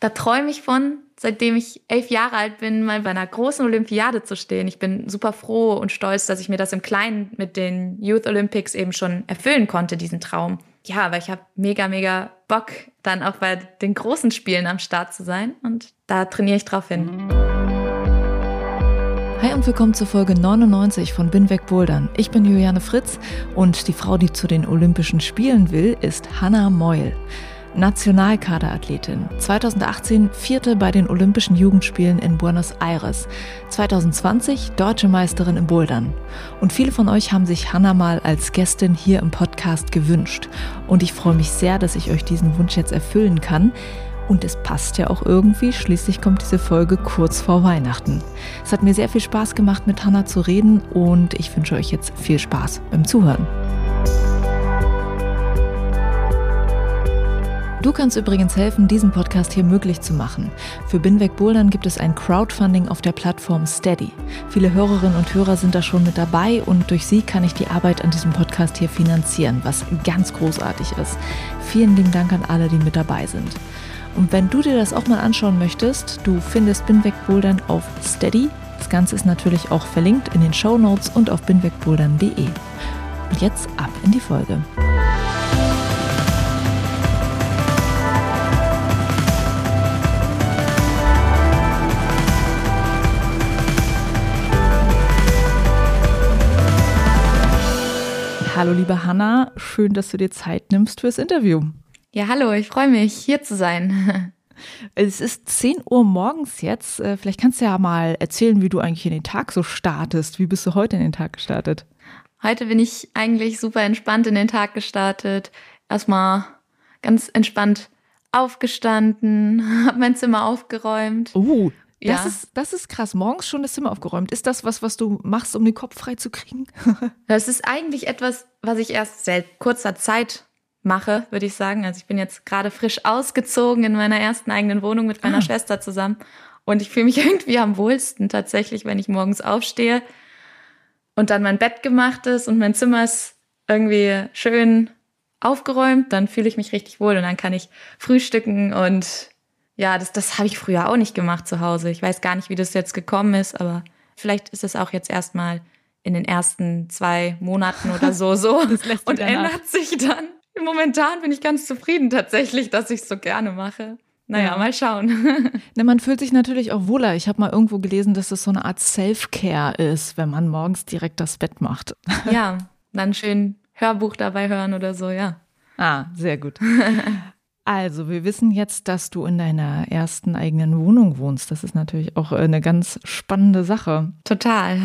Da träume ich von, seitdem ich elf Jahre alt bin, mal bei einer großen Olympiade zu stehen. Ich bin super froh und stolz, dass ich mir das im Kleinen mit den Youth Olympics eben schon erfüllen konnte, diesen Traum. Ja, aber ich habe mega, mega Bock, dann auch bei den großen Spielen am Start zu sein und da trainiere ich drauf hin. Hi und willkommen zur Folge 99 von Binweg Bouldern. Ich bin Juliane Fritz und die Frau, die zu den Olympischen Spielen will, ist Hannah Meul. Nationalkaderathletin. 2018 vierte bei den Olympischen Jugendspielen in Buenos Aires. 2020 deutsche Meisterin im Bouldern. Und viele von euch haben sich Hannah mal als Gästin hier im Podcast gewünscht. Und ich freue mich sehr, dass ich euch diesen Wunsch jetzt erfüllen kann. Und es passt ja auch irgendwie, schließlich kommt diese Folge kurz vor Weihnachten. Es hat mir sehr viel Spaß gemacht, mit Hannah zu reden und ich wünsche euch jetzt viel Spaß beim Zuhören. Du kannst übrigens helfen, diesen Podcast hier möglich zu machen. Für Binweg Bouldern gibt es ein Crowdfunding auf der Plattform Steady. Viele Hörerinnen und Hörer sind da schon mit dabei und durch sie kann ich die Arbeit an diesem Podcast hier finanzieren, was ganz großartig ist. Vielen lieben Dank an alle, die mit dabei sind. Und wenn du dir das auch mal anschauen möchtest, du findest Binweg Bouldern auf Steady. Das Ganze ist natürlich auch verlinkt in den Show Notes und auf binwegbouldern.de. Und jetzt ab in die Folge. Hallo liebe Hanna, schön, dass du dir Zeit nimmst fürs Interview. Ja, hallo, ich freue mich, hier zu sein. Es ist 10 Uhr morgens jetzt. Äh, vielleicht kannst du ja mal erzählen, wie du eigentlich in den Tag so startest. Wie bist du heute in den Tag gestartet? Heute bin ich eigentlich super entspannt in den Tag gestartet. Erstmal ganz entspannt aufgestanden, habe mein Zimmer aufgeräumt. Oh, das, ja. ist, das ist krass. Morgens schon das Zimmer aufgeräumt. Ist das was, was du machst, um den Kopf frei zu kriegen? das ist eigentlich etwas, was ich erst seit kurzer Zeit mache, würde ich sagen. Also ich bin jetzt gerade frisch ausgezogen in meiner ersten eigenen Wohnung mit meiner ah. Schwester zusammen. Und ich fühle mich irgendwie am wohlsten tatsächlich, wenn ich morgens aufstehe und dann mein Bett gemacht ist und mein Zimmer ist irgendwie schön aufgeräumt, dann fühle ich mich richtig wohl und dann kann ich frühstücken und ja, das, das habe ich früher auch nicht gemacht zu Hause. Ich weiß gar nicht, wie das jetzt gekommen ist, aber vielleicht ist es auch jetzt erstmal in den ersten zwei Monaten oder so so und ändert sich dann. Momentan bin ich ganz zufrieden tatsächlich, dass ich es so gerne mache. Naja, ja. mal schauen. Ne, man fühlt sich natürlich auch wohler. Ich habe mal irgendwo gelesen, dass es so eine Art Self-Care ist, wenn man morgens direkt das Bett macht. Ja, dann schön Hörbuch dabei hören oder so, ja. Ah, sehr gut. Also, wir wissen jetzt, dass du in deiner ersten eigenen Wohnung wohnst. Das ist natürlich auch eine ganz spannende Sache. Total.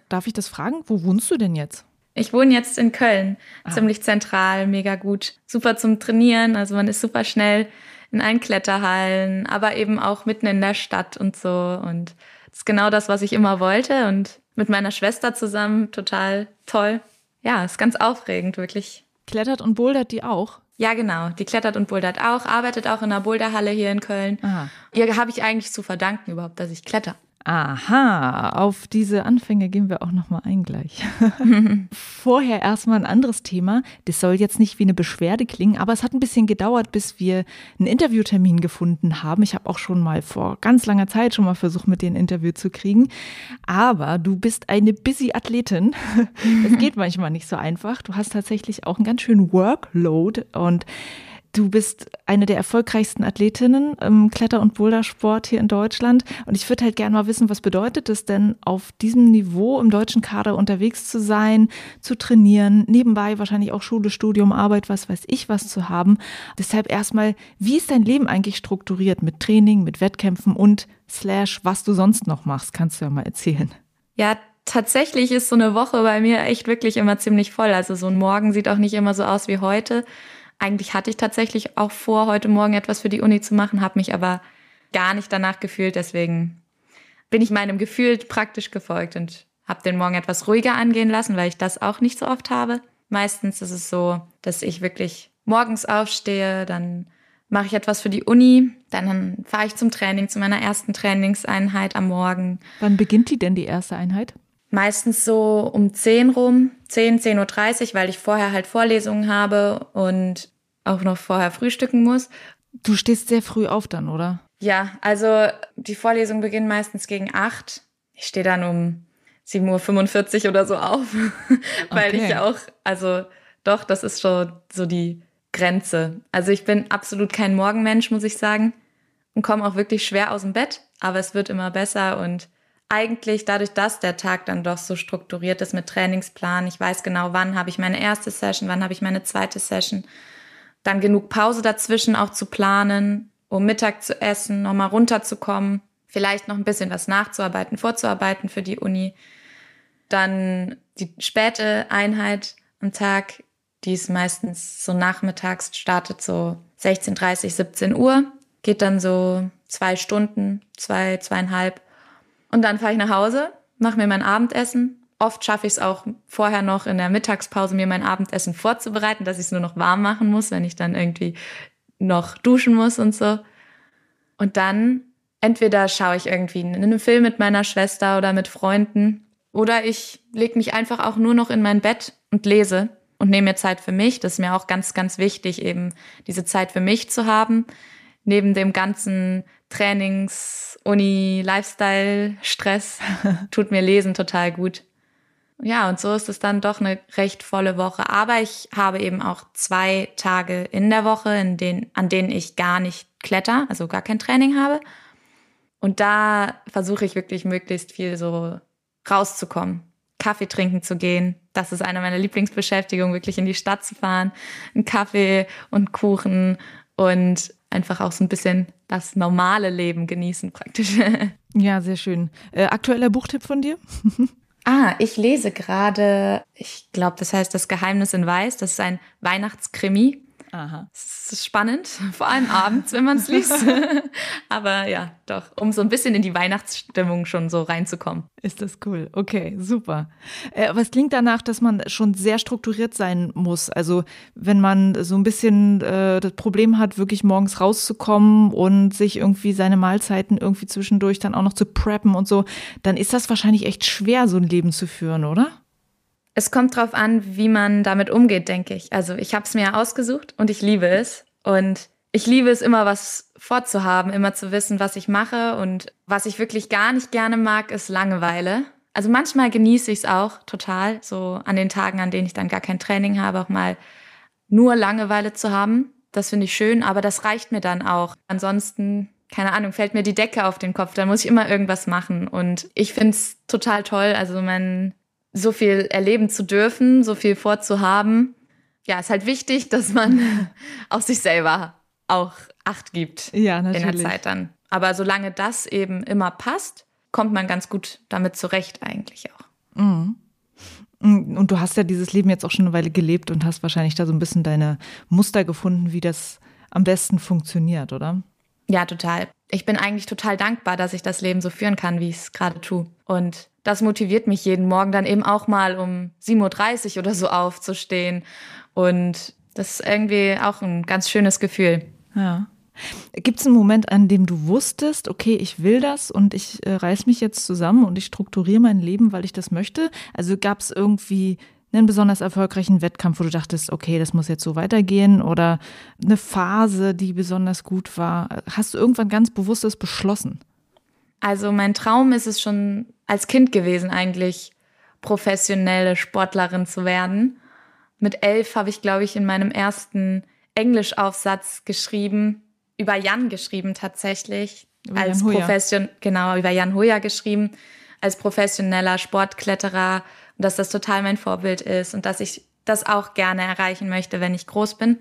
Darf ich das fragen? Wo wohnst du denn jetzt? Ich wohne jetzt in Köln, ah. ziemlich zentral, mega gut. Super zum Trainieren, also man ist super schnell in allen Kletterhallen, aber eben auch mitten in der Stadt und so. Und das ist genau das, was ich immer wollte. Und mit meiner Schwester zusammen total toll. Ja, ist ganz aufregend, wirklich. Klettert und bouldert die auch? Ja, genau. Die klettert und bouldert auch, arbeitet auch in der Boulderhalle hier in Köln. Aha. Ihr habe ich eigentlich zu verdanken überhaupt, dass ich kletter. Aha, auf diese Anfänge gehen wir auch nochmal ein gleich. Vorher erstmal ein anderes Thema. Das soll jetzt nicht wie eine Beschwerde klingen, aber es hat ein bisschen gedauert, bis wir einen Interviewtermin gefunden haben. Ich habe auch schon mal vor ganz langer Zeit schon mal versucht, mit dir ein Interview zu kriegen. Aber du bist eine busy Athletin. Es geht manchmal nicht so einfach. Du hast tatsächlich auch einen ganz schönen Workload und Du bist eine der erfolgreichsten Athletinnen im Kletter- und Bouldersport hier in Deutschland. Und ich würde halt gerne mal wissen, was bedeutet es denn, auf diesem Niveau im deutschen Kader unterwegs zu sein, zu trainieren, nebenbei wahrscheinlich auch Schule, Studium, Arbeit, was weiß ich was zu haben. Deshalb erstmal, wie ist dein Leben eigentlich strukturiert mit Training, mit Wettkämpfen und slash, was du sonst noch machst? Kannst du ja mal erzählen. Ja, tatsächlich ist so eine Woche bei mir echt wirklich immer ziemlich voll. Also so ein Morgen sieht auch nicht immer so aus wie heute. Eigentlich hatte ich tatsächlich auch vor, heute Morgen etwas für die Uni zu machen, habe mich aber gar nicht danach gefühlt. Deswegen bin ich meinem Gefühl praktisch gefolgt und habe den Morgen etwas ruhiger angehen lassen, weil ich das auch nicht so oft habe. Meistens ist es so, dass ich wirklich morgens aufstehe, dann mache ich etwas für die Uni, dann fahre ich zum Training, zu meiner ersten Trainingseinheit am Morgen. Wann beginnt die denn die erste Einheit? Meistens so um 10 rum, 10, 10.30 Uhr, weil ich vorher halt Vorlesungen habe und auch noch vorher frühstücken muss. Du stehst sehr früh auf dann, oder? Ja, also die Vorlesungen beginnen meistens gegen 8. Ich stehe dann um 7.45 Uhr oder so auf, weil okay. ich auch, also doch, das ist schon so die Grenze. Also ich bin absolut kein Morgenmensch, muss ich sagen, und komme auch wirklich schwer aus dem Bett, aber es wird immer besser und eigentlich dadurch, dass der Tag dann doch so strukturiert ist mit Trainingsplan, ich weiß genau, wann habe ich meine erste Session, wann habe ich meine zweite Session, dann genug Pause dazwischen auch zu planen, um Mittag zu essen, nochmal runterzukommen, vielleicht noch ein bisschen was nachzuarbeiten, vorzuarbeiten für die Uni. Dann die späte Einheit am Tag, die ist meistens so nachmittags, startet so 16.30, 17 Uhr, geht dann so zwei Stunden, zwei, zweieinhalb. Und dann fahre ich nach Hause, mache mir mein Abendessen. Oft schaffe ich es auch vorher noch in der Mittagspause, mir mein Abendessen vorzubereiten, dass ich es nur noch warm machen muss, wenn ich dann irgendwie noch duschen muss und so. Und dann entweder schaue ich irgendwie einen Film mit meiner Schwester oder mit Freunden oder ich lege mich einfach auch nur noch in mein Bett und lese und nehme mir Zeit für mich. Das ist mir auch ganz, ganz wichtig, eben diese Zeit für mich zu haben. Neben dem ganzen Trainings, Uni, Lifestyle, Stress tut mir Lesen total gut. Ja, und so ist es dann doch eine recht volle Woche. Aber ich habe eben auch zwei Tage in der Woche, in denen, an denen ich gar nicht kletter, also gar kein Training habe. Und da versuche ich wirklich möglichst viel so rauszukommen, Kaffee trinken zu gehen. Das ist eine meiner Lieblingsbeschäftigungen, wirklich in die Stadt zu fahren, einen Kaffee und Kuchen und einfach auch so ein bisschen das normale Leben genießen praktisch. Ja, sehr schön. Äh, aktueller Buchtipp von dir? ah, ich lese gerade, ich glaube, das heißt Das Geheimnis in Weiß. Das ist ein Weihnachtskrimi. Aha. Es ist spannend, vor allem abends, wenn man es liest. Aber ja, doch, um so ein bisschen in die Weihnachtsstimmung schon so reinzukommen. Ist das cool. Okay, super. Äh, aber es klingt danach, dass man schon sehr strukturiert sein muss. Also wenn man so ein bisschen äh, das Problem hat, wirklich morgens rauszukommen und sich irgendwie seine Mahlzeiten irgendwie zwischendurch dann auch noch zu preppen und so, dann ist das wahrscheinlich echt schwer, so ein Leben zu führen, oder? Es kommt drauf an, wie man damit umgeht, denke ich. Also ich habe es mir ausgesucht und ich liebe es. Und ich liebe es immer, was vorzuhaben, immer zu wissen, was ich mache. Und was ich wirklich gar nicht gerne mag, ist Langeweile. Also manchmal genieße ich es auch total, so an den Tagen, an denen ich dann gar kein Training habe, auch mal nur Langeweile zu haben. Das finde ich schön, aber das reicht mir dann auch. Ansonsten, keine Ahnung, fällt mir die Decke auf den Kopf, dann muss ich immer irgendwas machen. Und ich finde es total toll. Also mein so viel erleben zu dürfen, so viel vorzuhaben. Ja, ist halt wichtig, dass man auf sich selber auch Acht gibt ja, natürlich. in der Zeit dann. Aber solange das eben immer passt, kommt man ganz gut damit zurecht eigentlich auch. Mhm. Und du hast ja dieses Leben jetzt auch schon eine Weile gelebt und hast wahrscheinlich da so ein bisschen deine Muster gefunden, wie das am besten funktioniert, oder? Ja, total. Ich bin eigentlich total dankbar, dass ich das Leben so führen kann, wie ich es gerade tue. Und das motiviert mich jeden Morgen dann eben auch mal um 7.30 Uhr oder so aufzustehen. Und das ist irgendwie auch ein ganz schönes Gefühl. Ja. Gibt es einen Moment, an dem du wusstest, okay, ich will das und ich äh, reiß mich jetzt zusammen und ich strukturiere mein Leben, weil ich das möchte? Also gab es irgendwie einen besonders erfolgreichen Wettkampf, wo du dachtest, okay, das muss jetzt so weitergehen oder eine Phase, die besonders gut war? Hast du irgendwann ganz bewusstes beschlossen? Also mein Traum ist es schon als Kind gewesen eigentlich, professionelle Sportlerin zu werden. Mit elf habe ich, glaube ich, in meinem ersten Englischaufsatz geschrieben, über Jan geschrieben tatsächlich, über als Profession genau über Jan Hoja geschrieben, als professioneller Sportkletterer und dass das total mein Vorbild ist und dass ich das auch gerne erreichen möchte, wenn ich groß bin.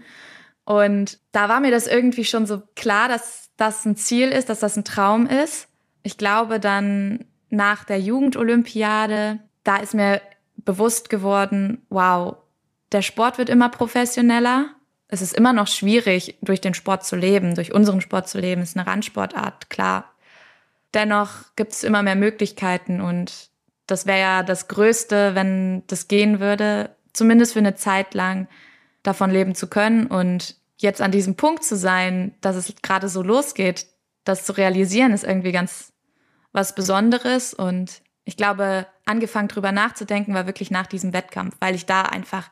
Und da war mir das irgendwie schon so klar, dass das ein Ziel ist, dass das ein Traum ist. Ich glaube dann nach der Jugendolympiade, da ist mir bewusst geworden, wow, der Sport wird immer professioneller. Es ist immer noch schwierig, durch den Sport zu leben, durch unseren Sport zu leben. Es ist eine Randsportart, klar. dennoch gibt es immer mehr Möglichkeiten und das wäre ja das Größte, wenn das gehen würde, zumindest für eine Zeit lang davon leben zu können und jetzt an diesem Punkt zu sein, dass es gerade so losgeht, das zu realisieren, ist irgendwie ganz was Besonderes und ich glaube, angefangen drüber nachzudenken war wirklich nach diesem Wettkampf, weil ich da einfach,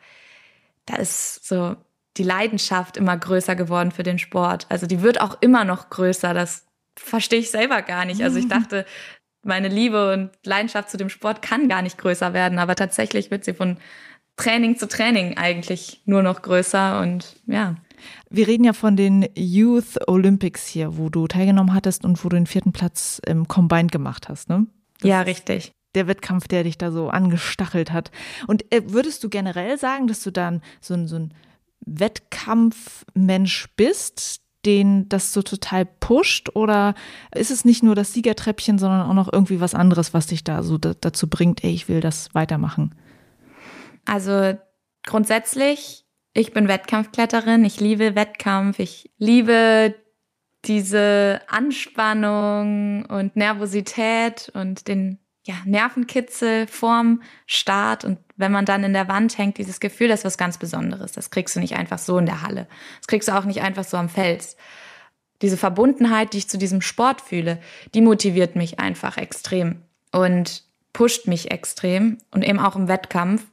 da ist so die Leidenschaft immer größer geworden für den Sport. Also die wird auch immer noch größer. Das verstehe ich selber gar nicht. Also ich dachte, meine Liebe und Leidenschaft zu dem Sport kann gar nicht größer werden, aber tatsächlich wird sie von Training zu Training eigentlich nur noch größer und ja. Wir reden ja von den Youth Olympics hier, wo du teilgenommen hattest und wo du den vierten Platz im Combined gemacht hast, ne? Das ja, richtig. Der Wettkampf, der dich da so angestachelt hat. Und äh, würdest du generell sagen, dass du dann so ein, so ein Wettkampfmensch bist, den das so total pusht? Oder ist es nicht nur das Siegertreppchen, sondern auch noch irgendwie was anderes, was dich da so dazu bringt, ey, ich will das weitermachen? Also grundsätzlich, ich bin Wettkampfkletterin, ich liebe Wettkampf, ich liebe diese Anspannung und Nervosität und den ja, Nervenkitzel vorm Start und wenn man dann in der Wand hängt, dieses Gefühl, das ist was ganz Besonderes. Das kriegst du nicht einfach so in der Halle. Das kriegst du auch nicht einfach so am Fels. Diese Verbundenheit, die ich zu diesem Sport fühle, die motiviert mich einfach extrem und pusht mich extrem und eben auch im Wettkampf,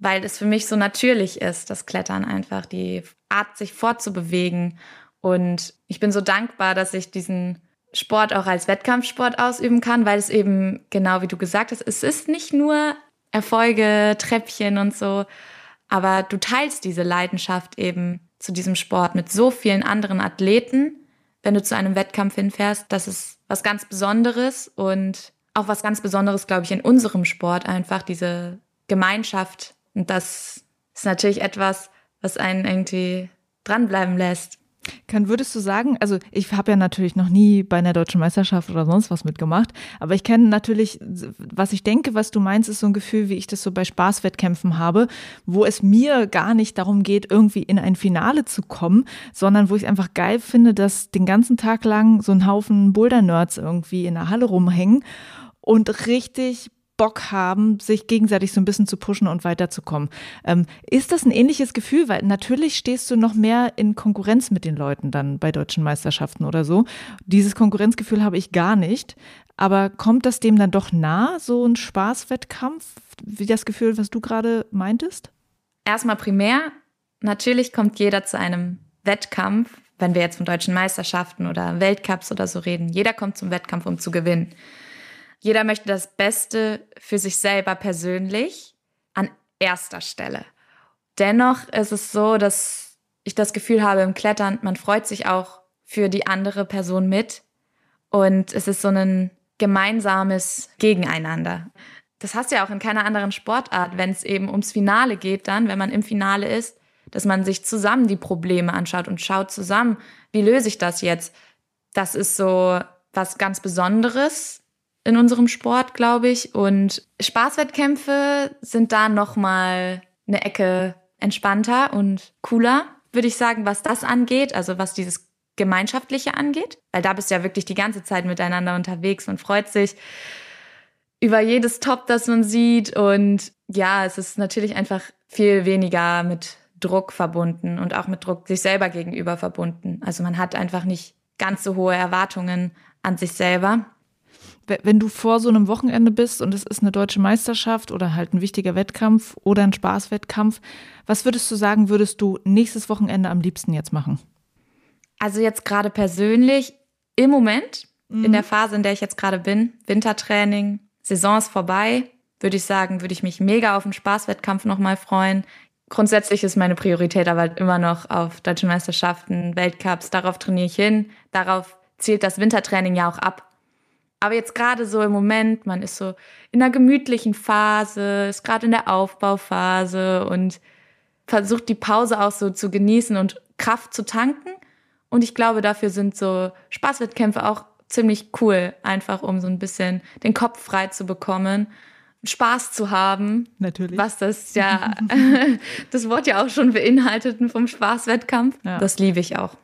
weil es für mich so natürlich ist, das Klettern einfach, die Art, sich fortzubewegen. Und ich bin so dankbar, dass ich diesen Sport auch als Wettkampfsport ausüben kann, weil es eben, genau wie du gesagt hast, es ist nicht nur Erfolge, Treppchen und so, aber du teilst diese Leidenschaft eben zu diesem Sport mit so vielen anderen Athleten, wenn du zu einem Wettkampf hinfährst, das ist was ganz Besonderes und auch was ganz Besonderes, glaube ich, in unserem Sport einfach, diese Gemeinschaft. Und das ist natürlich etwas, was einen irgendwie dranbleiben lässt. Kann, würdest du sagen, also ich habe ja natürlich noch nie bei einer deutschen Meisterschaft oder sonst was mitgemacht, aber ich kenne natürlich, was ich denke, was du meinst, ist so ein Gefühl, wie ich das so bei Spaßwettkämpfen habe, wo es mir gar nicht darum geht, irgendwie in ein Finale zu kommen, sondern wo ich einfach geil finde, dass den ganzen Tag lang so ein Haufen Boulder-Nerds irgendwie in der Halle rumhängen und richtig Bock haben, sich gegenseitig so ein bisschen zu pushen und weiterzukommen. Ähm, ist das ein ähnliches Gefühl? Weil natürlich stehst du noch mehr in Konkurrenz mit den Leuten dann bei deutschen Meisterschaften oder so. Dieses Konkurrenzgefühl habe ich gar nicht. Aber kommt das dem dann doch nah, so ein Spaßwettkampf, wie das Gefühl, was du gerade meintest? Erstmal primär, natürlich kommt jeder zu einem Wettkampf, wenn wir jetzt von deutschen Meisterschaften oder Weltcups oder so reden. Jeder kommt zum Wettkampf, um zu gewinnen. Jeder möchte das Beste für sich selber persönlich an erster Stelle. Dennoch ist es so, dass ich das Gefühl habe im Klettern, man freut sich auch für die andere Person mit und es ist so ein gemeinsames Gegeneinander. Das hast du ja auch in keiner anderen Sportart, wenn es eben ums Finale geht, dann, wenn man im Finale ist, dass man sich zusammen die Probleme anschaut und schaut zusammen, wie löse ich das jetzt? Das ist so was ganz Besonderes in unserem Sport, glaube ich. Und Spaßwettkämpfe sind da nochmal eine Ecke entspannter und cooler, würde ich sagen, was das angeht, also was dieses Gemeinschaftliche angeht. Weil da bist du ja wirklich die ganze Zeit miteinander unterwegs und freut sich über jedes Top, das man sieht. Und ja, es ist natürlich einfach viel weniger mit Druck verbunden und auch mit Druck sich selber gegenüber verbunden. Also man hat einfach nicht ganz so hohe Erwartungen an sich selber wenn du vor so einem Wochenende bist und es ist eine deutsche Meisterschaft oder halt ein wichtiger Wettkampf oder ein Spaßwettkampf, was würdest du sagen, würdest du nächstes Wochenende am liebsten jetzt machen? Also jetzt gerade persönlich im Moment, mhm. in der Phase, in der ich jetzt gerade bin, Wintertraining, Saison ist vorbei, würde ich sagen, würde ich mich mega auf einen Spaßwettkampf nochmal freuen. Grundsätzlich ist meine Priorität aber immer noch auf deutsche Meisterschaften, Weltcups, darauf trainiere ich hin, darauf zielt das Wintertraining ja auch ab. Aber jetzt gerade so im Moment, man ist so in einer gemütlichen Phase, ist gerade in der Aufbauphase und versucht die Pause auch so zu genießen und Kraft zu tanken. Und ich glaube, dafür sind so Spaßwettkämpfe auch ziemlich cool, einfach um so ein bisschen den Kopf frei zu bekommen, Spaß zu haben. Natürlich. Was das ja, das Wort ja auch schon beinhaltet vom Spaßwettkampf. Ja. Das liebe ich auch.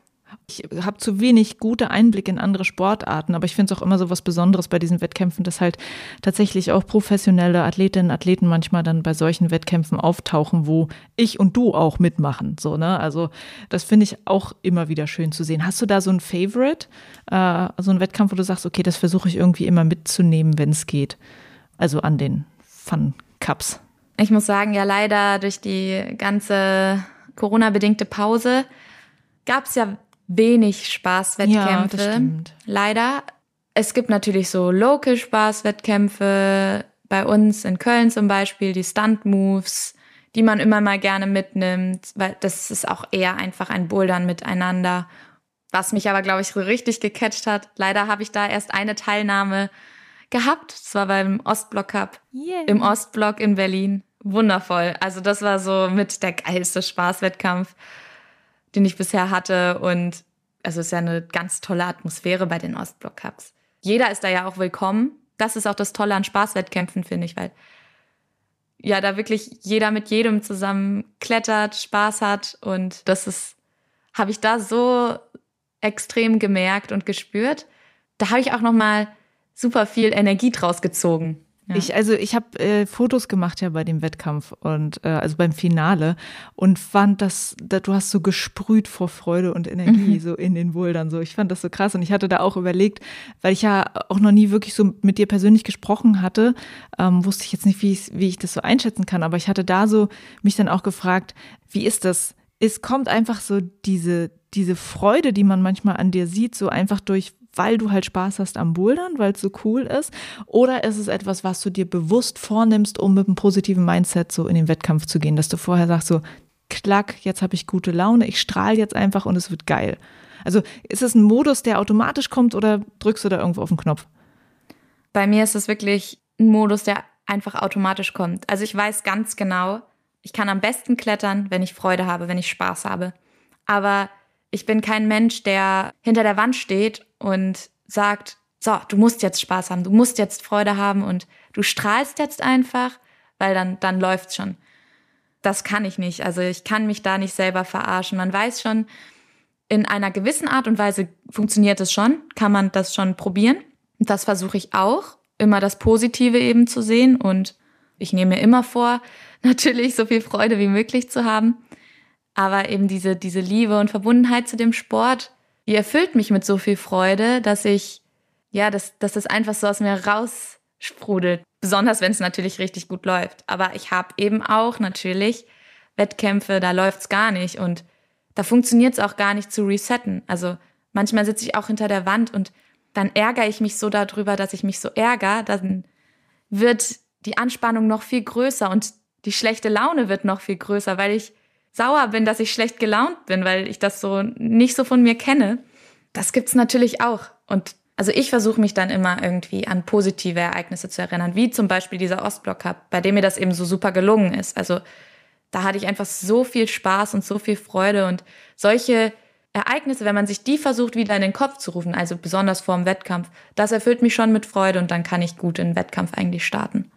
Ich habe zu wenig gute Einblicke in andere Sportarten, aber ich finde es auch immer so was Besonderes bei diesen Wettkämpfen, dass halt tatsächlich auch professionelle Athletinnen, Athleten manchmal dann bei solchen Wettkämpfen auftauchen, wo ich und du auch mitmachen. So, ne? Also das finde ich auch immer wieder schön zu sehen. Hast du da so ein Favorite, äh, so einen Wettkampf, wo du sagst, okay, das versuche ich irgendwie immer mitzunehmen, wenn es geht? Also an den Fun Cups. Ich muss sagen, ja leider durch die ganze Corona-bedingte Pause gab es ja wenig Spaßwettkämpfe. Ja, leider. Es gibt natürlich so Local-Spaßwettkämpfe. Bei uns in Köln zum Beispiel die Stunt-Moves, die man immer mal gerne mitnimmt, weil das ist auch eher einfach ein Bouldern miteinander. Was mich aber, glaube ich, so richtig gecatcht hat. Leider habe ich da erst eine Teilnahme gehabt. Das war beim Ostblock Cup yeah. im Ostblock in Berlin. Wundervoll. Also das war so mit der geilste Spaßwettkampf den ich bisher hatte. Und also es ist ja eine ganz tolle Atmosphäre bei den Ostblock Cups. Jeder ist da ja auch willkommen. Das ist auch das Tolle an Spaßwettkämpfen, finde ich, weil ja da wirklich jeder mit jedem zusammen klettert, Spaß hat und das ist, habe ich da so extrem gemerkt und gespürt. Da habe ich auch noch mal super viel Energie draus gezogen. Ja. Ich, also ich habe äh, Fotos gemacht ja bei dem Wettkampf und äh, also beim Finale und fand das, da, du hast so gesprüht vor Freude und Energie mhm. so in den Bouldern so. Ich fand das so krass und ich hatte da auch überlegt, weil ich ja auch noch nie wirklich so mit dir persönlich gesprochen hatte, ähm, wusste ich jetzt nicht, wie ich, wie ich das so einschätzen kann, aber ich hatte da so mich dann auch gefragt, wie ist das? Es kommt einfach so diese diese Freude, die man manchmal an dir sieht, so einfach durch weil du halt Spaß hast am Bouldern, weil es so cool ist? Oder ist es etwas, was du dir bewusst vornimmst, um mit einem positiven Mindset so in den Wettkampf zu gehen, dass du vorher sagst so, klack, jetzt habe ich gute Laune, ich strahle jetzt einfach und es wird geil. Also ist es ein Modus, der automatisch kommt oder drückst du da irgendwo auf den Knopf? Bei mir ist es wirklich ein Modus, der einfach automatisch kommt. Also ich weiß ganz genau, ich kann am besten klettern, wenn ich Freude habe, wenn ich Spaß habe. Aber ich bin kein Mensch, der hinter der Wand steht und sagt, so, du musst jetzt Spaß haben, du musst jetzt Freude haben und du strahlst jetzt einfach, weil dann, dann läuft's schon. Das kann ich nicht. Also ich kann mich da nicht selber verarschen. Man weiß schon, in einer gewissen Art und Weise funktioniert es schon, kann man das schon probieren. Das versuche ich auch, immer das Positive eben zu sehen und ich nehme mir immer vor, natürlich so viel Freude wie möglich zu haben. Aber eben diese, diese Liebe und Verbundenheit zu dem Sport, die erfüllt mich mit so viel Freude, dass ich, ja, dass, dass das einfach so aus mir raussprudelt. Besonders wenn es natürlich richtig gut läuft. Aber ich habe eben auch natürlich Wettkämpfe, da läuft's gar nicht und da funktioniert es auch gar nicht zu resetten. Also manchmal sitze ich auch hinter der Wand und dann ärgere ich mich so darüber, dass ich mich so ärgere, dann wird die Anspannung noch viel größer und die schlechte Laune wird noch viel größer, weil ich sauer bin, dass ich schlecht gelaunt bin, weil ich das so nicht so von mir kenne. Das gibt's natürlich auch. Und also ich versuche mich dann immer irgendwie an positive Ereignisse zu erinnern, wie zum Beispiel dieser Ostblock Cup, bei dem mir das eben so super gelungen ist. Also da hatte ich einfach so viel Spaß und so viel Freude und solche Ereignisse, wenn man sich die versucht wieder in den Kopf zu rufen, also besonders vor dem Wettkampf, das erfüllt mich schon mit Freude und dann kann ich gut in den Wettkampf eigentlich starten.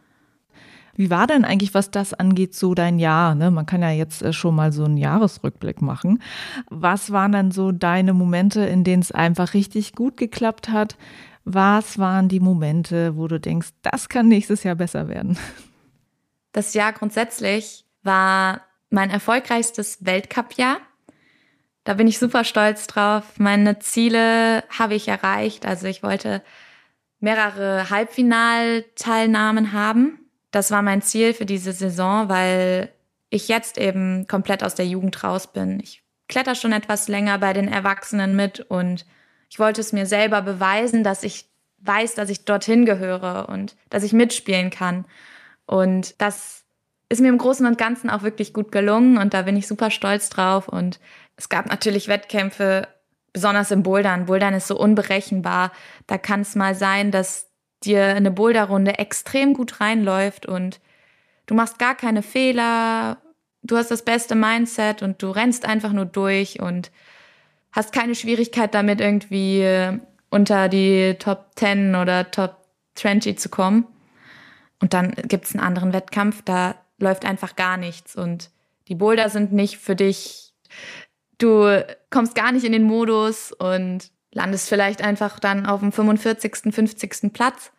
Wie war denn eigentlich, was das angeht, so dein Jahr? Ne? Man kann ja jetzt äh, schon mal so einen Jahresrückblick machen. Was waren dann so deine Momente, in denen es einfach richtig gut geklappt hat? Was waren die Momente, wo du denkst, das kann nächstes Jahr besser werden? Das Jahr grundsätzlich war mein erfolgreichstes Weltcup-Jahr. Da bin ich super stolz drauf. Meine Ziele habe ich erreicht. Also ich wollte mehrere Halbfinalteilnahmen haben das war mein Ziel für diese Saison, weil ich jetzt eben komplett aus der Jugend raus bin. Ich kletter schon etwas länger bei den Erwachsenen mit und ich wollte es mir selber beweisen, dass ich weiß, dass ich dorthin gehöre und dass ich mitspielen kann. Und das ist mir im Großen und Ganzen auch wirklich gut gelungen und da bin ich super stolz drauf. Und es gab natürlich Wettkämpfe, besonders im Bouldern. Bouldern ist so unberechenbar. Da kann es mal sein, dass dir eine Boulderrunde extrem gut reinläuft und du machst gar keine Fehler, du hast das beste Mindset und du rennst einfach nur durch und hast keine Schwierigkeit damit irgendwie unter die Top 10 oder Top 20 zu kommen. Und dann gibt's einen anderen Wettkampf, da läuft einfach gar nichts und die Boulder sind nicht für dich du kommst gar nicht in den Modus und landest vielleicht einfach dann auf dem 45., 50. Platz.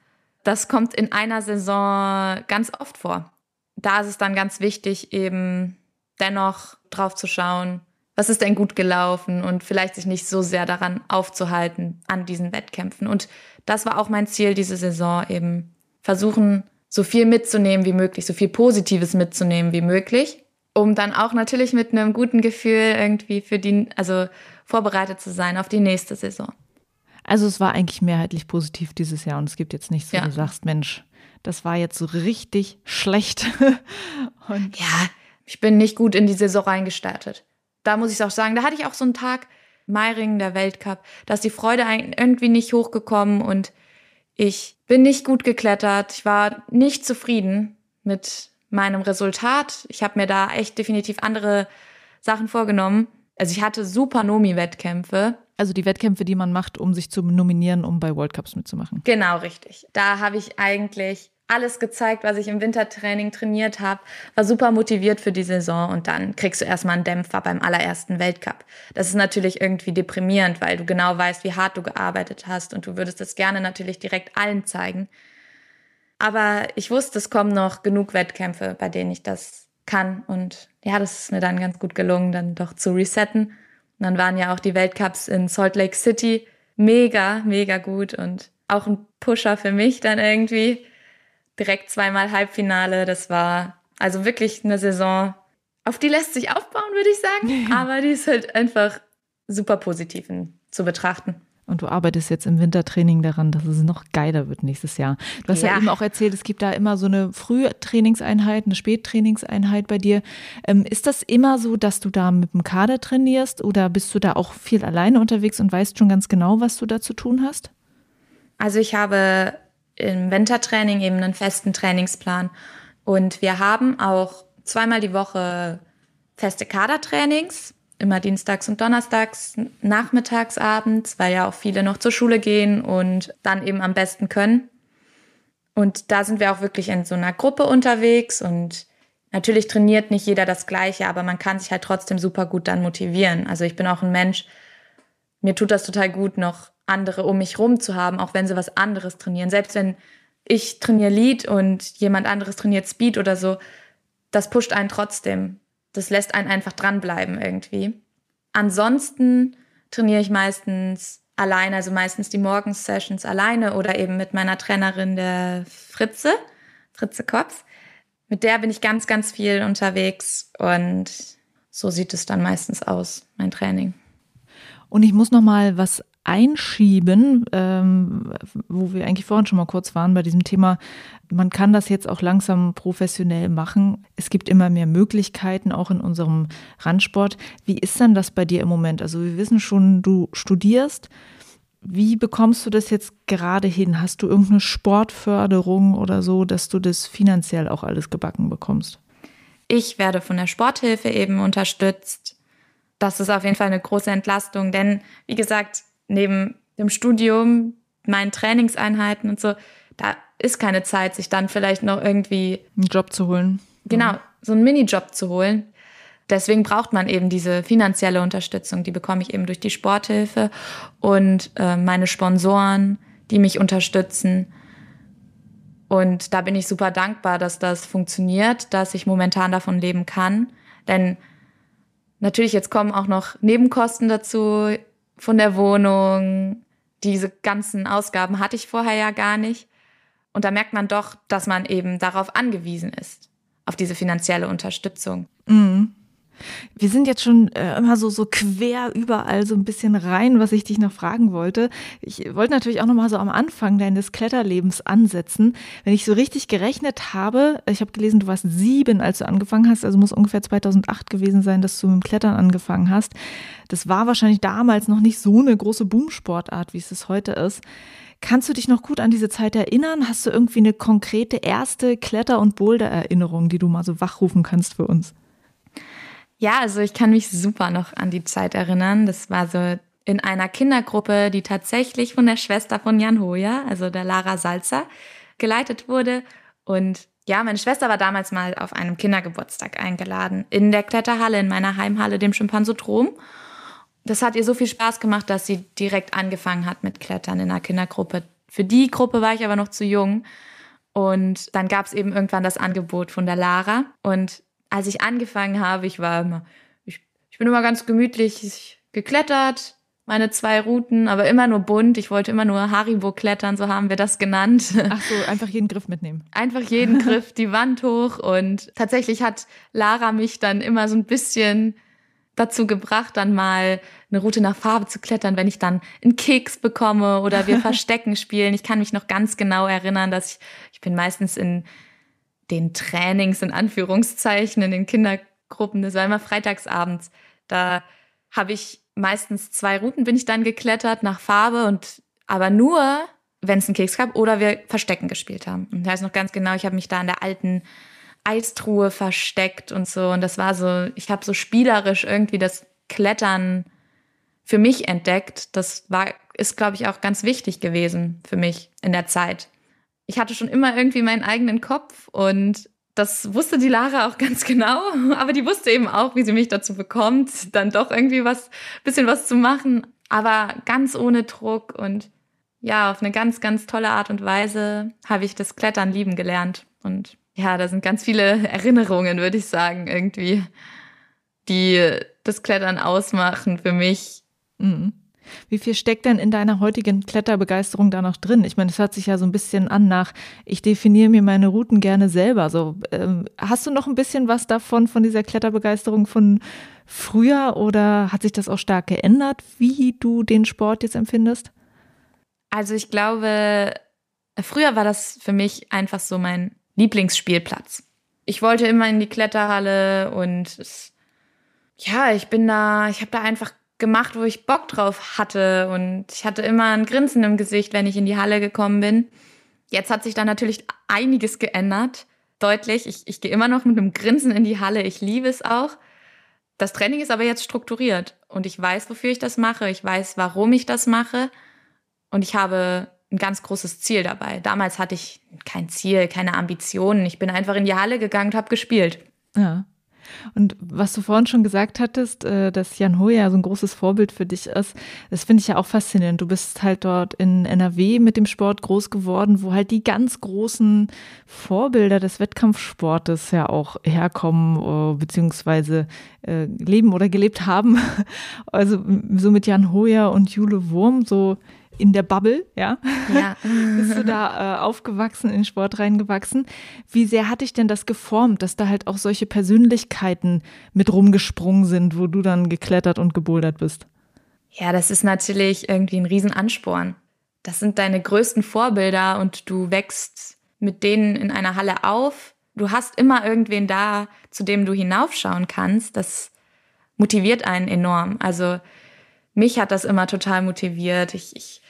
Das kommt in einer Saison ganz oft vor. Da ist es dann ganz wichtig, eben dennoch drauf zu schauen, was ist denn gut gelaufen und vielleicht sich nicht so sehr daran aufzuhalten an diesen Wettkämpfen. Und das war auch mein Ziel diese Saison, eben versuchen, so viel mitzunehmen wie möglich, so viel Positives mitzunehmen wie möglich, um dann auch natürlich mit einem guten Gefühl irgendwie für die, also vorbereitet zu sein auf die nächste Saison. Also es war eigentlich mehrheitlich positiv dieses Jahr und es gibt jetzt nichts, wo ja. du sagst, Mensch, das war jetzt so richtig schlecht. und ja, ich bin nicht gut in die Saison reingestartet. Da muss ich auch sagen, da hatte ich auch so einen Tag, Meiringen, der Weltcup, da ist die Freude irgendwie nicht hochgekommen und ich bin nicht gut geklettert. Ich war nicht zufrieden mit meinem Resultat. Ich habe mir da echt definitiv andere Sachen vorgenommen. Also ich hatte super Nomi-Wettkämpfe. Also die Wettkämpfe, die man macht, um sich zu nominieren, um bei World Cups mitzumachen. Genau, richtig. Da habe ich eigentlich alles gezeigt, was ich im Wintertraining trainiert habe, war super motiviert für die Saison und dann kriegst du erstmal einen Dämpfer beim allerersten Weltcup. Das ist natürlich irgendwie deprimierend, weil du genau weißt, wie hart du gearbeitet hast und du würdest das gerne natürlich direkt allen zeigen. Aber ich wusste, es kommen noch genug Wettkämpfe, bei denen ich das kann und ja, das ist mir dann ganz gut gelungen, dann doch zu resetten. Und dann waren ja auch die Weltcups in Salt Lake City mega, mega gut und auch ein Pusher für mich dann irgendwie direkt zweimal Halbfinale. Das war also wirklich eine Saison, auf die lässt sich aufbauen, würde ich sagen. Aber die ist halt einfach super positiv zu betrachten. Und du arbeitest jetzt im Wintertraining daran, dass es noch geiler wird nächstes Jahr. Du hast ja, ja eben auch erzählt, es gibt da immer so eine Frühtrainingseinheit, eine Spättrainingseinheit bei dir. Ähm, ist das immer so, dass du da mit dem Kader trainierst oder bist du da auch viel alleine unterwegs und weißt schon ganz genau, was du da zu tun hast? Also ich habe im Wintertraining eben einen festen Trainingsplan. Und wir haben auch zweimal die Woche feste Kadertrainings, immer dienstags und donnerstags, nachmittags, abends, weil ja auch viele noch zur Schule gehen und dann eben am besten können. Und da sind wir auch wirklich in so einer Gruppe unterwegs und natürlich trainiert nicht jeder das Gleiche, aber man kann sich halt trotzdem super gut dann motivieren. Also ich bin auch ein Mensch, mir tut das total gut, noch andere um mich rum zu haben, auch wenn sie was anderes trainieren. Selbst wenn ich trainiere Lead und jemand anderes trainiert Speed oder so, das pusht einen trotzdem. Das lässt einen einfach dranbleiben irgendwie. Ansonsten trainiere ich meistens alleine, also meistens die Morgensessions alleine oder eben mit meiner Trainerin der Fritze, Fritze Kops. Mit der bin ich ganz, ganz viel unterwegs und so sieht es dann meistens aus, mein Training. Und ich muss noch mal was einschieben, ähm, wo wir eigentlich vorhin schon mal kurz waren bei diesem Thema. Man kann das jetzt auch langsam professionell machen. Es gibt immer mehr Möglichkeiten, auch in unserem Randsport. Wie ist denn das bei dir im Moment? Also wir wissen schon, du studierst. Wie bekommst du das jetzt gerade hin? Hast du irgendeine Sportförderung oder so, dass du das finanziell auch alles gebacken bekommst? Ich werde von der Sporthilfe eben unterstützt. Das ist auf jeden Fall eine große Entlastung, denn wie gesagt, neben dem Studium, meinen Trainingseinheiten und so, da ist keine Zeit, sich dann vielleicht noch irgendwie einen Job zu holen. Genau, so einen Minijob zu holen. Deswegen braucht man eben diese finanzielle Unterstützung. Die bekomme ich eben durch die Sporthilfe und äh, meine Sponsoren, die mich unterstützen. Und da bin ich super dankbar, dass das funktioniert, dass ich momentan davon leben kann. Denn natürlich, jetzt kommen auch noch Nebenkosten dazu von der Wohnung. Diese ganzen Ausgaben hatte ich vorher ja gar nicht. Und da merkt man doch, dass man eben darauf angewiesen ist, auf diese finanzielle Unterstützung. Mhm. Wir sind jetzt schon äh, immer so, so quer überall so ein bisschen rein, was ich dich noch fragen wollte. Ich wollte natürlich auch noch mal so am Anfang deines Kletterlebens ansetzen. Wenn ich so richtig gerechnet habe, ich habe gelesen, du warst sieben, als du angefangen hast, also muss ungefähr 2008 gewesen sein, dass du mit dem Klettern angefangen hast. Das war wahrscheinlich damals noch nicht so eine große Boomsportart, wie es es heute ist. Kannst du dich noch gut an diese Zeit erinnern? Hast du irgendwie eine konkrete erste Kletter- und Boulder-Erinnerung, die du mal so wachrufen kannst für uns? Ja, also ich kann mich super noch an die Zeit erinnern. Das war so in einer Kindergruppe, die tatsächlich von der Schwester von Jan Hoja, also der Lara Salzer, geleitet wurde. Und ja, meine Schwester war damals mal auf einem Kindergeburtstag eingeladen in der Kletterhalle, in meiner Heimhalle, dem Schimpansodrom. das hat ihr so viel Spaß gemacht, dass sie direkt angefangen hat mit Klettern in einer Kindergruppe. Für die Gruppe war ich aber noch zu jung. Und dann gab es eben irgendwann das Angebot von der Lara. Und als ich angefangen habe, ich war immer, ich, ich bin immer ganz gemütlich geklettert, meine zwei Routen, aber immer nur bunt. Ich wollte immer nur Haribo klettern, so haben wir das genannt. Ach so, einfach jeden Griff mitnehmen. Einfach jeden Griff, die Wand hoch. Und tatsächlich hat Lara mich dann immer so ein bisschen dazu gebracht, dann mal eine Route nach Farbe zu klettern, wenn ich dann einen Keks bekomme oder wir Verstecken spielen. Ich kann mich noch ganz genau erinnern, dass ich, ich bin meistens in den Trainings, in Anführungszeichen, in den Kindergruppen, das war immer freitagsabends, da habe ich meistens zwei Routen bin ich dann geklettert nach Farbe und aber nur, wenn es einen Keks gab oder wir Verstecken gespielt haben. Und da ist noch ganz genau, ich habe mich da in der alten Eistruhe versteckt und so. Und das war so, ich habe so spielerisch irgendwie das Klettern für mich entdeckt. Das war, ist, glaube ich, auch ganz wichtig gewesen für mich in der Zeit. Ich hatte schon immer irgendwie meinen eigenen Kopf und das wusste die Lara auch ganz genau, aber die wusste eben auch, wie sie mich dazu bekommt, dann doch irgendwie was, bisschen was zu machen, aber ganz ohne Druck und ja, auf eine ganz, ganz tolle Art und Weise habe ich das Klettern lieben gelernt und ja, da sind ganz viele Erinnerungen, würde ich sagen, irgendwie, die das Klettern ausmachen für mich. Mhm. Wie viel steckt denn in deiner heutigen Kletterbegeisterung da noch drin? Ich meine, es hört sich ja so ein bisschen an nach, ich definiere mir meine Routen gerne selber. So, ähm, hast du noch ein bisschen was davon, von dieser Kletterbegeisterung von früher oder hat sich das auch stark geändert, wie du den Sport jetzt empfindest? Also ich glaube, früher war das für mich einfach so mein Lieblingsspielplatz. Ich wollte immer in die Kletterhalle und es, ja, ich bin da, ich habe da einfach gemacht, wo ich Bock drauf hatte und ich hatte immer ein Grinsen im Gesicht, wenn ich in die Halle gekommen bin. Jetzt hat sich da natürlich einiges geändert, deutlich. Ich, ich gehe immer noch mit einem Grinsen in die Halle, ich liebe es auch. Das Training ist aber jetzt strukturiert und ich weiß, wofür ich das mache, ich weiß, warum ich das mache und ich habe ein ganz großes Ziel dabei. Damals hatte ich kein Ziel, keine Ambitionen. Ich bin einfach in die Halle gegangen und habe gespielt. Ja. Und was du vorhin schon gesagt hattest, äh, dass Jan Hoja so ein großes Vorbild für dich ist, das finde ich ja auch faszinierend. Du bist halt dort in NRW mit dem Sport groß geworden, wo halt die ganz großen Vorbilder des Wettkampfsportes ja auch herkommen, äh, beziehungsweise äh, leben oder gelebt haben. Also so mit Jan Hoja und Jule Wurm, so in der Bubble, ja? Ja. Bist du da äh, aufgewachsen, in den Sport reingewachsen? Wie sehr hat dich denn das geformt, dass da halt auch solche Persönlichkeiten mit rumgesprungen sind, wo du dann geklettert und gebouldert bist? Ja, das ist natürlich irgendwie ein Riesenansporn. Das sind deine größten Vorbilder und du wächst mit denen in einer Halle auf. Du hast immer irgendwen da, zu dem du hinaufschauen kannst. Das motiviert einen enorm. Also mich hat das immer total motiviert. Ich, ich